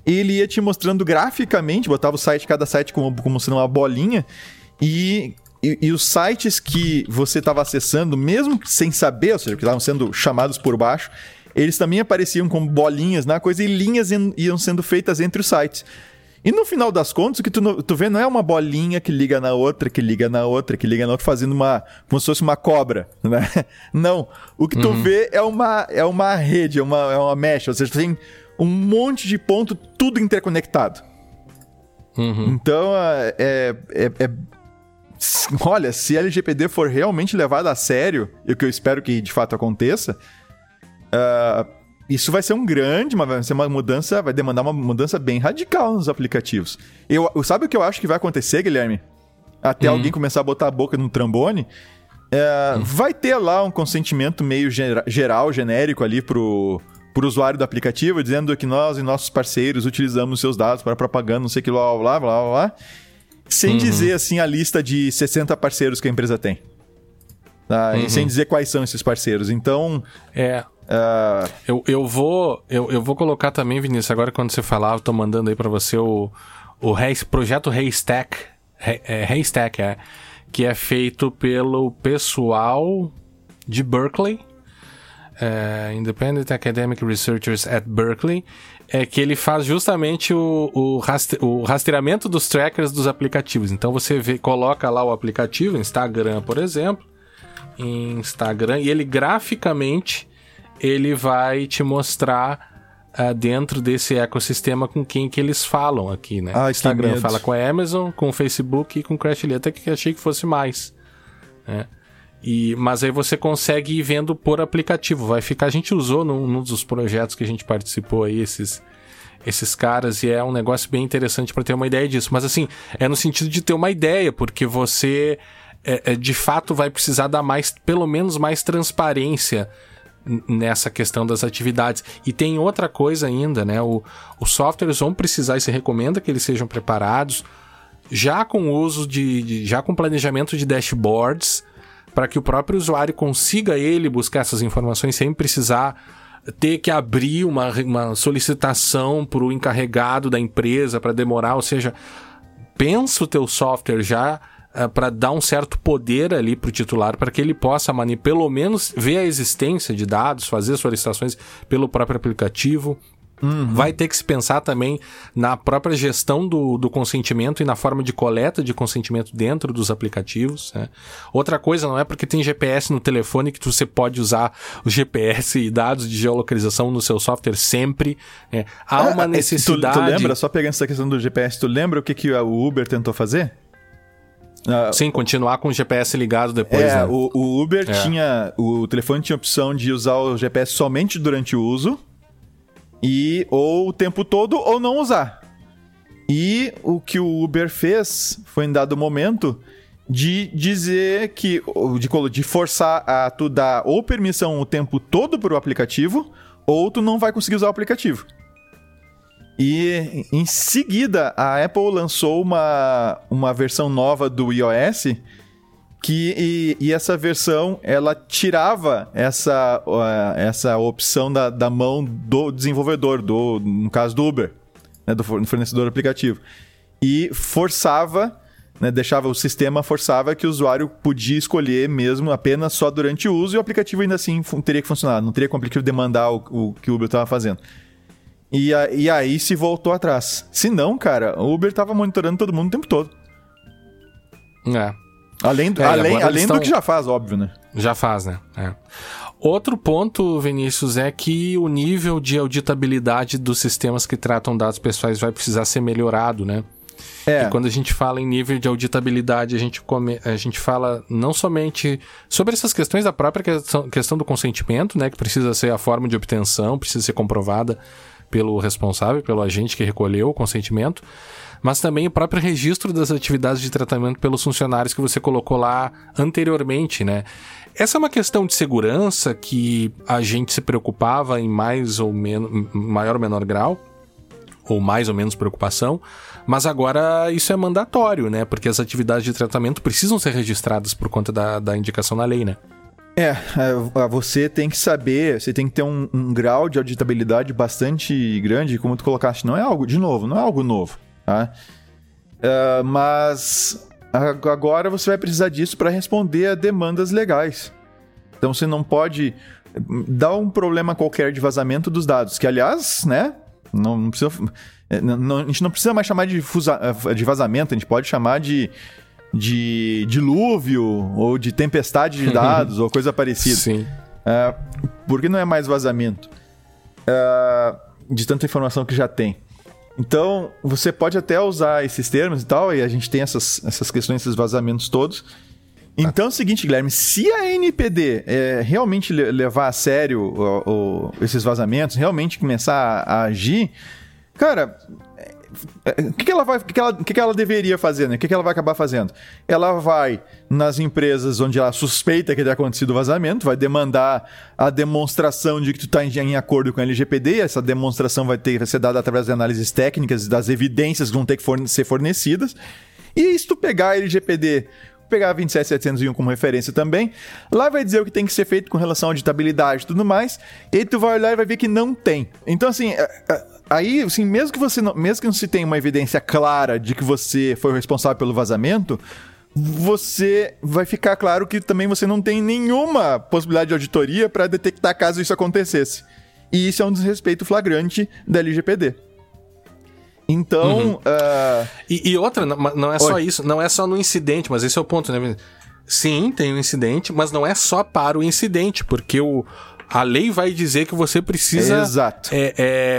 ele ia te mostrando graficamente, botava o site, cada site como, como sendo uma bolinha, e, e, e os sites que você estava acessando, mesmo sem saber, ou seja, que estavam sendo chamados por baixo, eles também apareciam como bolinhas na coisa e linhas iam sendo feitas entre os sites. E no final das contas, o que tu, tu vê não é uma bolinha que liga na outra, que liga na outra, que liga na outra, fazendo uma. como se fosse uma cobra, né? Não. O que tu vê é uma, é uma rede, é uma, é uma mesh, ou seja, tu tem um monte de ponto, tudo interconectado. Então, é, é, é- Olha, se a LGPD for realmente levada a sério, e o que eu espero que de fato aconteça, ah, isso vai ser um grande, uma, vai ser uma mudança, vai demandar uma mudança bem radical nos aplicativos. Eu, sabe o que eu acho que vai acontecer, Guilherme? Até alguém começar a botar a boca no trombone. É, Vai ter lá um consentimento meio gera- geral, genérico ali pro, pro usuário do aplicativo, dizendo que nós e nossos parceiros utilizamos seus dados para propaganda, não sei o que, blá, blá, blá, blá, blá, blá. Sem dizer, assim, a lista de 60 parceiros que a empresa tem. Tá? E sem dizer quais são esses parceiros. Então, É. ah, Eu, eu vou eu, eu vou colocar também, Vinícius, agora quando você falar, eu tô mandando aí pra você o, o projeto Haystack. Hay- é, Haystack, é. Que é feito pelo pessoal de Berkeley. é, Independent Academic Researchers at Berkeley. É que ele faz justamente o, o, raste- o rastreamento dos trackers dos aplicativos. Então você vê, coloca lá o aplicativo, Instagram, por exemplo. Instagram, e ele graficamente ele vai te mostrar ah, dentro desse ecossistema com quem que eles falam aqui, né? Ah, Instagram fala com a Amazon, com o Facebook e com o Crashly, até que achei que fosse mais, né? E, mas aí você consegue ir vendo por aplicativo, vai ficar, a gente usou num, num dos projetos que a gente participou aí, esses, esses caras, e é um negócio bem interessante para ter uma ideia disso. Mas assim, é no sentido de ter uma ideia, porque você é, é, de fato vai precisar dar mais, pelo menos mais transparência nessa questão das atividades. E tem outra coisa ainda, né? O, os softwares vão precisar, e se recomenda que eles sejam preparados, já com uso de, de- já com planejamento de dashboards, para que o próprio usuário consiga ele buscar essas informações sem precisar ter que abrir uma, uma solicitação para o encarregado da empresa para demorar, ou seja, pensa o teu software já para dar um certo poder ali para o titular, para que ele possa pelo menos ver a existência de dados, fazer solicitações pelo próprio aplicativo. Uhum. Vai ter que se pensar também na própria gestão do, do consentimento e na forma de coleta de consentimento dentro dos aplicativos. Né? Outra coisa não é porque tem GPS no telefone que você pode usar o GPS e dados de geolocalização no seu software sempre. Né? Há ah, uma necessidade. Tu, tu, lembra, só pegando essa questão do GPS, tu lembra o que, que o Uber tentou fazer? Uh, Sim, continuar com o GPS ligado depois. É, né? o, o, Uber é. tinha. O telefone tinha a opção de usar o GPS somente durante o uso e ou o tempo todo ou não usar. E o que o Uber fez foi em dado momento de dizer que de, de forçar a tu dar ou permissão o tempo todo para o aplicativo ou tu não vai conseguir usar o aplicativo. E em seguida a Apple lançou uma, uma versão nova do iOS que e, e, essa versão ela tirava essa, uh, essa opção da, da mão do desenvolvedor, do, no caso do Uber, né, do fornecedor do aplicativo, e forçava, né, deixava o sistema forçava que o usuário podia escolher mesmo apenas só durante o uso e o aplicativo ainda assim teria que funcionar, não teria como o aplicativo demandar o, o que o Uber estava fazendo. E, a, e aí se voltou atrás. Se não, cara, o Uber estava monitorando todo mundo o tempo todo. É. Além, do, é, além, além do que já faz, óbvio, né? Já faz, né? É. Outro ponto, Vinícius, é que o nível de auditabilidade dos sistemas que tratam dados pessoais vai precisar ser melhorado, né? É. E quando a gente fala em nível de auditabilidade, a gente, come, a gente fala não somente sobre essas questões da própria questão, questão do consentimento, né? Que precisa ser a forma de obtenção, precisa ser comprovada pelo responsável, pelo agente que recolheu o consentimento, mas também o próprio registro das atividades de tratamento pelos funcionários que você colocou lá anteriormente, né? Essa é uma questão de segurança que a gente se preocupava em mais ou menos, maior ou menor grau, ou mais ou menos preocupação, mas agora isso é mandatório, né? Porque as atividades de tratamento precisam ser registradas por conta da, da indicação na lei, né? É, é você tem que saber, você tem que ter um, um grau de auditabilidade bastante grande, como tu colocaste. Não é algo, de novo, não é algo novo. Tá? Uh, mas agora você vai precisar disso para responder a demandas legais. Então você não pode dar um problema qualquer de vazamento dos dados, que aliás, né, não, não precisa, é, não, a gente não precisa mais chamar de, fusa, de vazamento, a gente pode chamar de, de dilúvio ou de tempestade de dados ou coisa parecida. Sim. Uh, porque não é mais vazamento uh, de tanta informação que já tem. Então, você pode até usar esses termos e tal, e a gente tem essas, essas questões, esses vazamentos todos. Então é o seguinte, Guilherme, se a NPD é, realmente levar a sério o, o, esses vazamentos, realmente começar a, a agir, cara, é, o que, que, ela vai, o que, que, ela, que, que ela deveria fazer, né? O que, que ela vai acabar fazendo? Ela vai nas empresas onde ela suspeita que tenha acontecido o vazamento, vai demandar a demonstração de que tu está em, em, acordo com a LGPD, essa demonstração vai ter vai ser dada através de análises técnicas das evidências que vão ter que forne ser fornecidas. E se tu pegar a LGPD pegar a 27701 como referência também. Lá vai dizer o que tem que ser feito com relação à auditabilidade e tudo mais. E aí tu vai olhar e vai ver que não tem. Então, assim, é, é, aí, assim, mesmo que você não, mesmo que não se tenha uma evidência clara de que você foi o responsável pelo vazamento, você vai ficar claro que também você não tem nenhuma possibilidade de auditoria para detectar caso isso acontecesse. E isso é um desrespeito flagrante da LGPD. Então. Uhum. Uh... E, e, outra, não, não é Oi. só isso, não é só no incidente, mas esse é o ponto, né? Sim, tem um incidente, mas não é só para o incidente, porque o, a lei vai dizer que você precisa. Exato. É,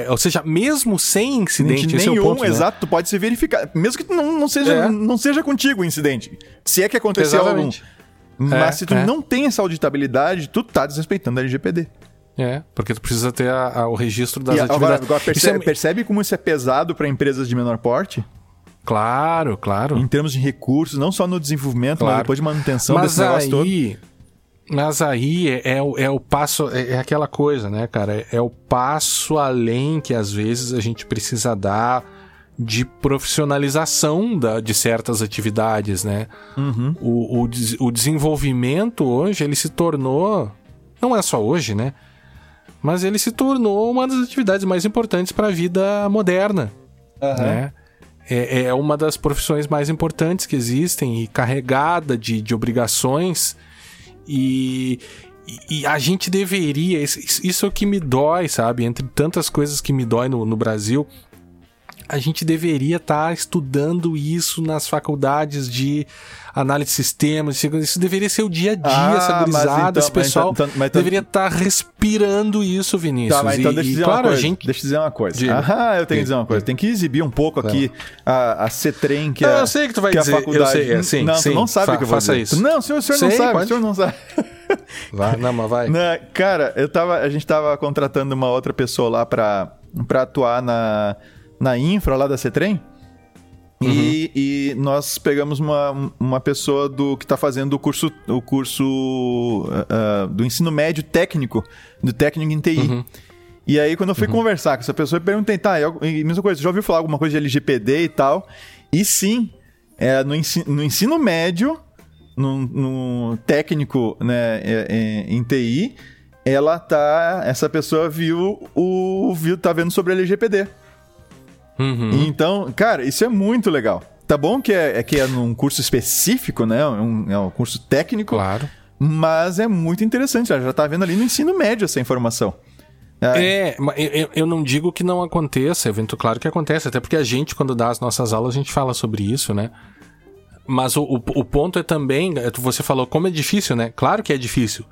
é, ou seja, mesmo sem incidente, nenhum, esse é ponto, né? exato, pode ser verificado. Mesmo que não, não, seja, é. não seja contigo o incidente. Se é que aconteceu Exatamente. algum. Mas é, se tu é. não tem essa auditabilidade, tu tá desrespeitando a LGPD. É, porque tu precisa ter a, a, o registro das e atividades. Agora, percebe, é... percebe como isso é pesado para empresas de menor porte? Claro, claro. Em termos de recursos, não só no desenvolvimento, claro. mas depois de manutenção mas desse negócio aí, todo. Mas aí é, é, o, é o passo, é, é, aquela coisa, né, cara? É, é o passo além que às vezes a gente precisa dar de profissionalização da, de certas atividades, né? Uhum. O, o, o desenvolvimento hoje, ele se tornou, não é só hoje, né? Mas ele se tornou uma das atividades mais importantes para a vida moderna, uhum. né? É, é uma das profissões mais importantes que existem e carregada de, de obrigações e, e, a gente deveria, isso é o que me dói, sabe? Entre tantas coisas que me dói no, no Brasil, a gente deveria estar tá estudando isso nas faculdades de análise de sistemas. Isso deveria ser o dia a dia, ah, essa gurizada, então, esse pessoal então, então, deveria estar tá respirando isso, Vinícius. Tá, mas então e, deixa eu dizer claro, uma coisa. Gente... Deixa eu dizer uma coisa. Ah, eu tenho que dizer uma coisa. Tem que exibir um pouco aqui a, a CETREM, que é, eu sei que tu vai dizer. a faculdade. Eu sei, é, sim, não, sim, não sabe que eu vou faça dizer. isso. Não, o senhor, o senhor sei, não sabe, pode. o senhor não sabe. Vai, não, mas vai. Não, cara, eu tava, a gente tava contratando uma outra pessoa lá para atuar na na infra lá da CETREM. Uhum. E, e, nós pegamos uma, uma pessoa do que está fazendo o curso, o curso uh, do ensino médio técnico, do técnico em TI. Uhum. E aí, quando eu fui uhum. conversar com essa pessoa, eu perguntei, tá, eu, mesma coisa, já ouviu falar alguma coisa de LGPD e tal? E sim, é, no, ensino, no ensino médio, no, no técnico né, é, é, em TI, ela tá. Essa pessoa viu o. viu, tá vendo sobre LGPD. Uhum. Então, cara, isso é muito legal. Tá bom que é, é que é num curso específico, né? É um, é um curso técnico. Claro. Mas é muito interessante. Já tá vendo ali no ensino médio essa informação. É, é eu, eu não digo que não aconteça, evento claro que acontece, até porque a gente, quando dá as nossas aulas, a gente fala sobre isso, né? Mas o, o, o ponto é também, é, você falou como é difícil, né? Claro que é difícil.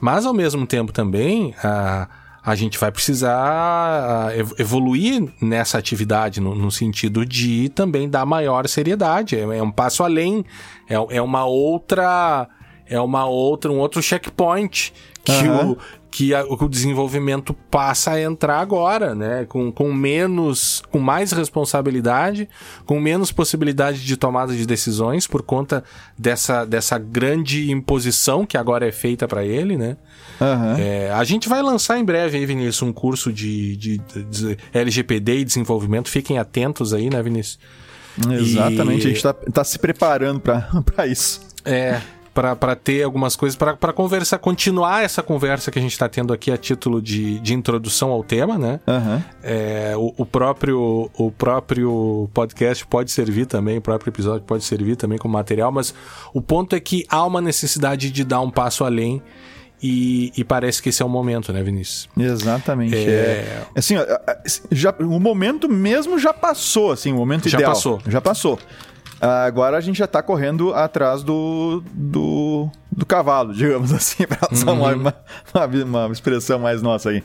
Mas ao mesmo tempo também, a, a gente vai precisar ah, evoluir nessa atividade, no, no sentido de também dar maior seriedade. É, é um passo além, é, é uma outra. É uma outra, um outro checkpoint que, uhum. o, que a, o desenvolvimento passa a entrar agora, né? Com, com menos, com mais responsabilidade, com menos possibilidade de tomada de decisões por conta dessa, dessa grande imposição que agora é feita para ele, né? Uhum. É, a gente vai lançar em breve aí, Vinícius, um curso de, de, de LGPD e desenvolvimento. Fiquem atentos aí, né, Vinícius? Exatamente, e... a gente está tá se preparando para isso. É, para ter algumas coisas, para conversar, continuar essa conversa que a gente está tendo aqui a título de, de introdução ao tema, né? Uhum. É, o, o, próprio, o próprio podcast pode servir também, o próprio episódio pode servir também como material, mas o ponto é que há uma necessidade de dar um passo além e, e, parece que esse é o momento, né, Vinícius? Exatamente. É... é... Assim, já, o momento mesmo já passou, assim, o momento já ideal. Já passou. Já passou. Agora a gente já está correndo atrás do, do, do cavalo, digamos assim, para usar uhum. uma, uma, uma, expressão mais nossa aí.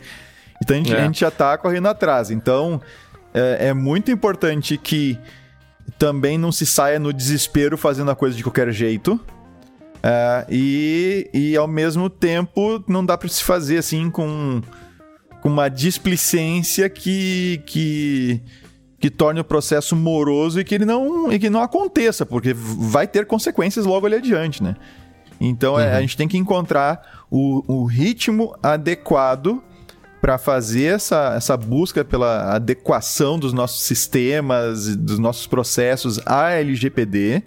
Então a gente, é. a gente já está correndo atrás. Então é, é muito importante que também não se saia no desespero fazendo a coisa de qualquer jeito. Uh, e, e ao mesmo tempo não dá para se fazer assim com, com uma displicência que, que, que torne o processo moroso e que ele não, e que não aconteça, porque vai ter consequências logo ali adiante, né? Então uhum. é, a gente tem que encontrar o, o ritmo adequado para fazer essa, essa busca pela adequação dos nossos sistemas, dos nossos processos à LGPD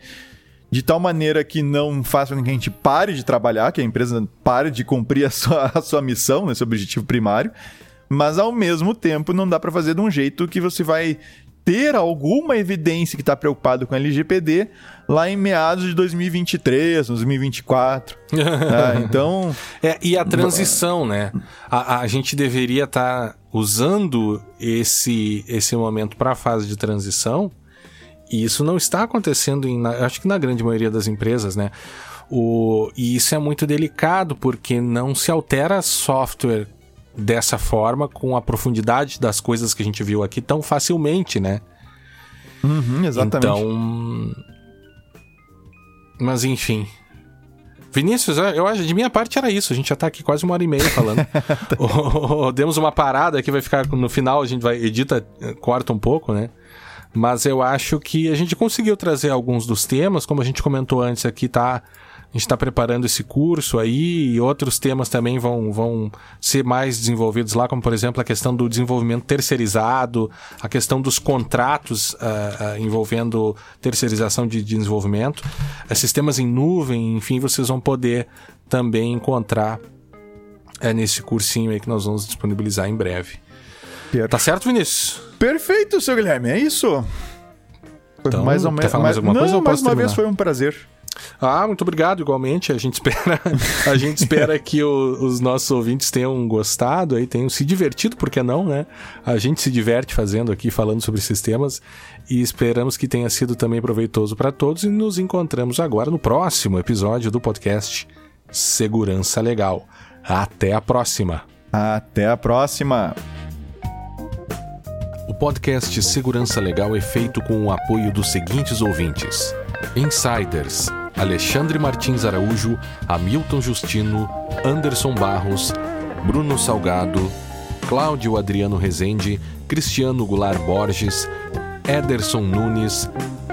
de tal maneira que não faça com que a gente pare de trabalhar, que a empresa pare de cumprir a sua, a sua missão, né, seu objetivo primário, mas ao mesmo tempo não dá para fazer de um jeito que você vai ter alguma evidência que está preocupado com LGPD lá em meados de 2023, 2024. ah, então. É, e a transição, né? A, a gente deveria estar tá usando esse, esse momento para a fase de transição e isso não está acontecendo, em, acho que na grande maioria das empresas, né? O, e isso é muito delicado porque não se altera software dessa forma com a profundidade das coisas que a gente viu aqui tão facilmente, né? Uhum, exatamente. Então. Mas enfim. Vinícius, eu acho, de minha parte era isso. A gente já tá aqui quase uma hora e meia falando. Demos uma parada que vai ficar no final, a gente vai edita, corta um pouco, né? Mas eu acho que a gente conseguiu trazer alguns dos temas, como a gente comentou antes aqui, tá? A gente está preparando esse curso aí e outros temas também vão, vão ser mais desenvolvidos lá, como por exemplo a questão do desenvolvimento terceirizado, a questão dos contratos uh, uh, envolvendo terceirização de, de desenvolvimento, uh, sistemas em nuvem, enfim, vocês vão poder também encontrar é, nesse cursinho aí que nós vamos disponibilizar em breve. Tá certo, Vinícius? Perfeito, seu Guilherme, é isso. Então, mais ou menos. mais alguma não, coisa? mais uma terminar? vez foi um prazer. Ah, muito obrigado, igualmente. A gente espera, a gente espera que o, os nossos ouvintes tenham gostado aí, tenham se divertido, por que não, né? A gente se diverte fazendo aqui, falando sobre sistemas e esperamos que tenha sido também proveitoso para todos e nos encontramos agora no próximo episódio do podcast Segurança Legal. Até a próxima. Até a próxima. O podcast Segurança Legal é feito com o apoio dos seguintes ouvintes: Insiders Alexandre Martins Araújo, Hamilton Justino, Anderson Barros, Bruno Salgado, Cláudio Adriano Rezende, Cristiano Goulart Borges, Ederson Nunes,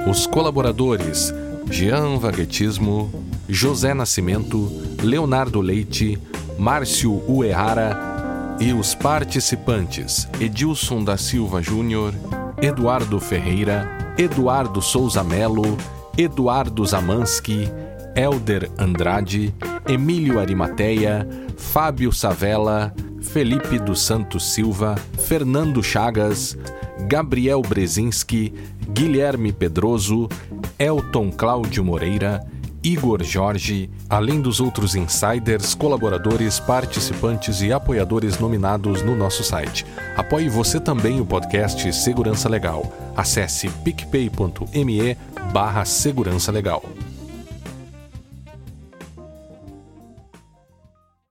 os colaboradores Jean Vaguetismo, José Nascimento, Leonardo Leite, Márcio Uehara e os participantes Edilson da Silva Júnior, Eduardo Ferreira, Eduardo Souza Melo, Eduardo Zamanski, Elder Andrade, Emílio Arimateia, Fábio Savella, Felipe dos Santos Silva, Fernando Chagas, Gabriel Brezinski, Guilherme Pedroso, Elton Cláudio Moreira, Igor Jorge, além dos outros insiders, colaboradores, participantes e apoiadores nominados no nosso site. Apoie você também o podcast Segurança Legal. Acesse picpay.me barra Segurança Legal.